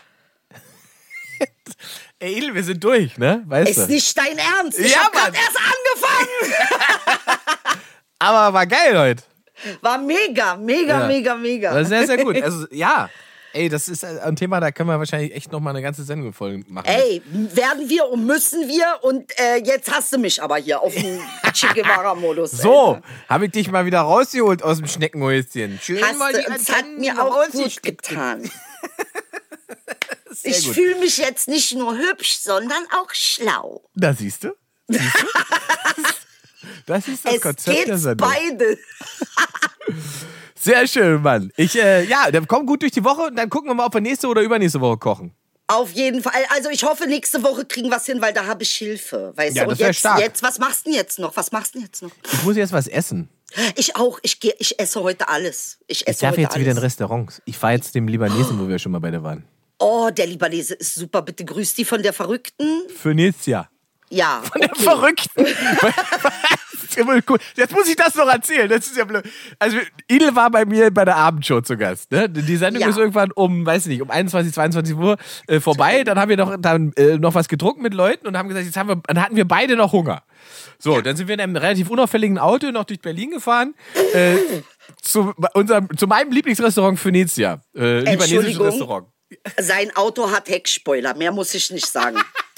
Ey, Edel, wir sind durch, ne? Weißt Ist du? nicht dein Ernst. Ich Ja, hab grad erst angefangen. Aber war geil heute. War mega, mega, Ja. mega, mega. War sehr, sehr gut. Also, ja. Ey, das ist ein Thema, da können wir wahrscheinlich echt noch mal eine ganze Sendung voll machen. Ey, werden wir und müssen wir und äh, jetzt hast du mich aber hier auf dem Che Guevara-Modus. So, habe ich dich mal wieder rausgeholt aus dem Schneckenhäuschen. Schön Hast mal du, die und es hat mir auch gut getan. Ich fühle mich jetzt nicht nur hübsch, sondern auch schlau. Da siehst du. Siehst du? Das ist das es Konzept geht der Sendung. beide. Sehr schön, Mann. Ich, äh, ja, dann komm gut durch die Woche und dann gucken wir mal, ob wir nächste oder übernächste Woche kochen. Auf jeden Fall. Also ich hoffe, nächste Woche kriegen wir es hin, weil da habe ich Hilfe. Weißt Ja, du? Und jetzt, stark. jetzt, was machst du denn jetzt noch? Was machst du denn jetzt noch? Ich muss jetzt was essen. Ich auch. Ich, geh, ich esse heute alles. Ich esse Ich darf jetzt alles. wieder in Restaurants. Ich fahre jetzt dem Libanesen, wo wir schon mal beide waren. Oh, der Libanese ist super. Bitte grüß die von der Verrückten. Jahr. Ja. Von der okay. Verrückten. Ist ja wohl cool. Jetzt muss ich das noch erzählen. Das ist ja blöd. Also, Idel war bei mir bei der Abendshow zu Gast. Ne? Die Sendung Ja. ist irgendwann um, weiß nicht, um 21, 22 Uhr äh, vorbei. Dann haben wir noch, dann, äh, noch was getrunken mit Leuten und haben gesagt, jetzt haben wir, dann hatten wir beide noch Hunger. So, dann sind wir in einem relativ unauffälligen Auto noch durch Berlin gefahren. Äh, zu, unserem, zu meinem Lieblingsrestaurant Venezia. Äh, libanesisches Entschuldigung. Restaurant. Sein Auto hat Heckspoiler. Mehr muss ich nicht sagen.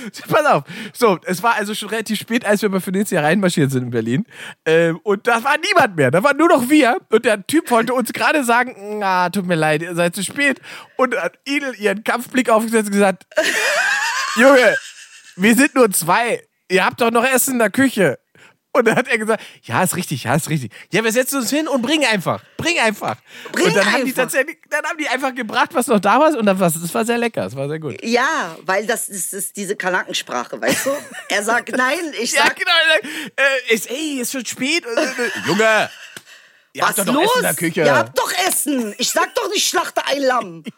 Pass auf. So, es war also schon relativ spät, als wir bei Venezia reinmarschiert sind in Berlin. Ähm, und da war niemand mehr. Da waren nur noch wir. Und der Typ wollte uns gerade sagen, na, tut mir leid, ihr seid zu spät. Und hat Idel ihren Kampfblick aufgesetzt und gesagt, Junge, wir sind nur zwei. Ihr habt doch noch Essen in der Küche. Und dann hat er gesagt, ja, ist richtig, ja, ist richtig. Ja, wir setzen uns hin und bringen einfach. Bring einfach. Bring und dann haben die einfach. tatsächlich, dann haben die einfach gebracht, was noch da war. Und dann war das war sehr lecker. Das war sehr gut. Ja, weil das ist, ist diese Kanackensprache, weißt du? Er sagt nein, ich Ja, sag, genau. Äh, ist, ey, ist schon spät. Äh, Junge, ihr was habt doch los? Essen in der Küche. Ihr habt doch Essen. Ich sag doch nicht, schlachte ein Lamm.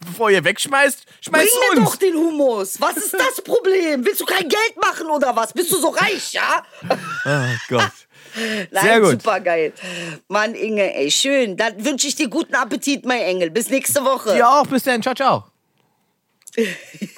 Bevor ihr wegschmeißt, Bring schmeißt mir uns. doch den Humus. Was ist das Problem? Willst du kein Geld machen oder was? Bist du so reich, ja? Oh Gott. Nein, Sehr gut. super geil. Mann, Inge, ey, schön. Dann wünsche ich dir guten Appetit, mein Engel. Bis nächste Woche. Dir auch. Bis dann. Ciao, ciao.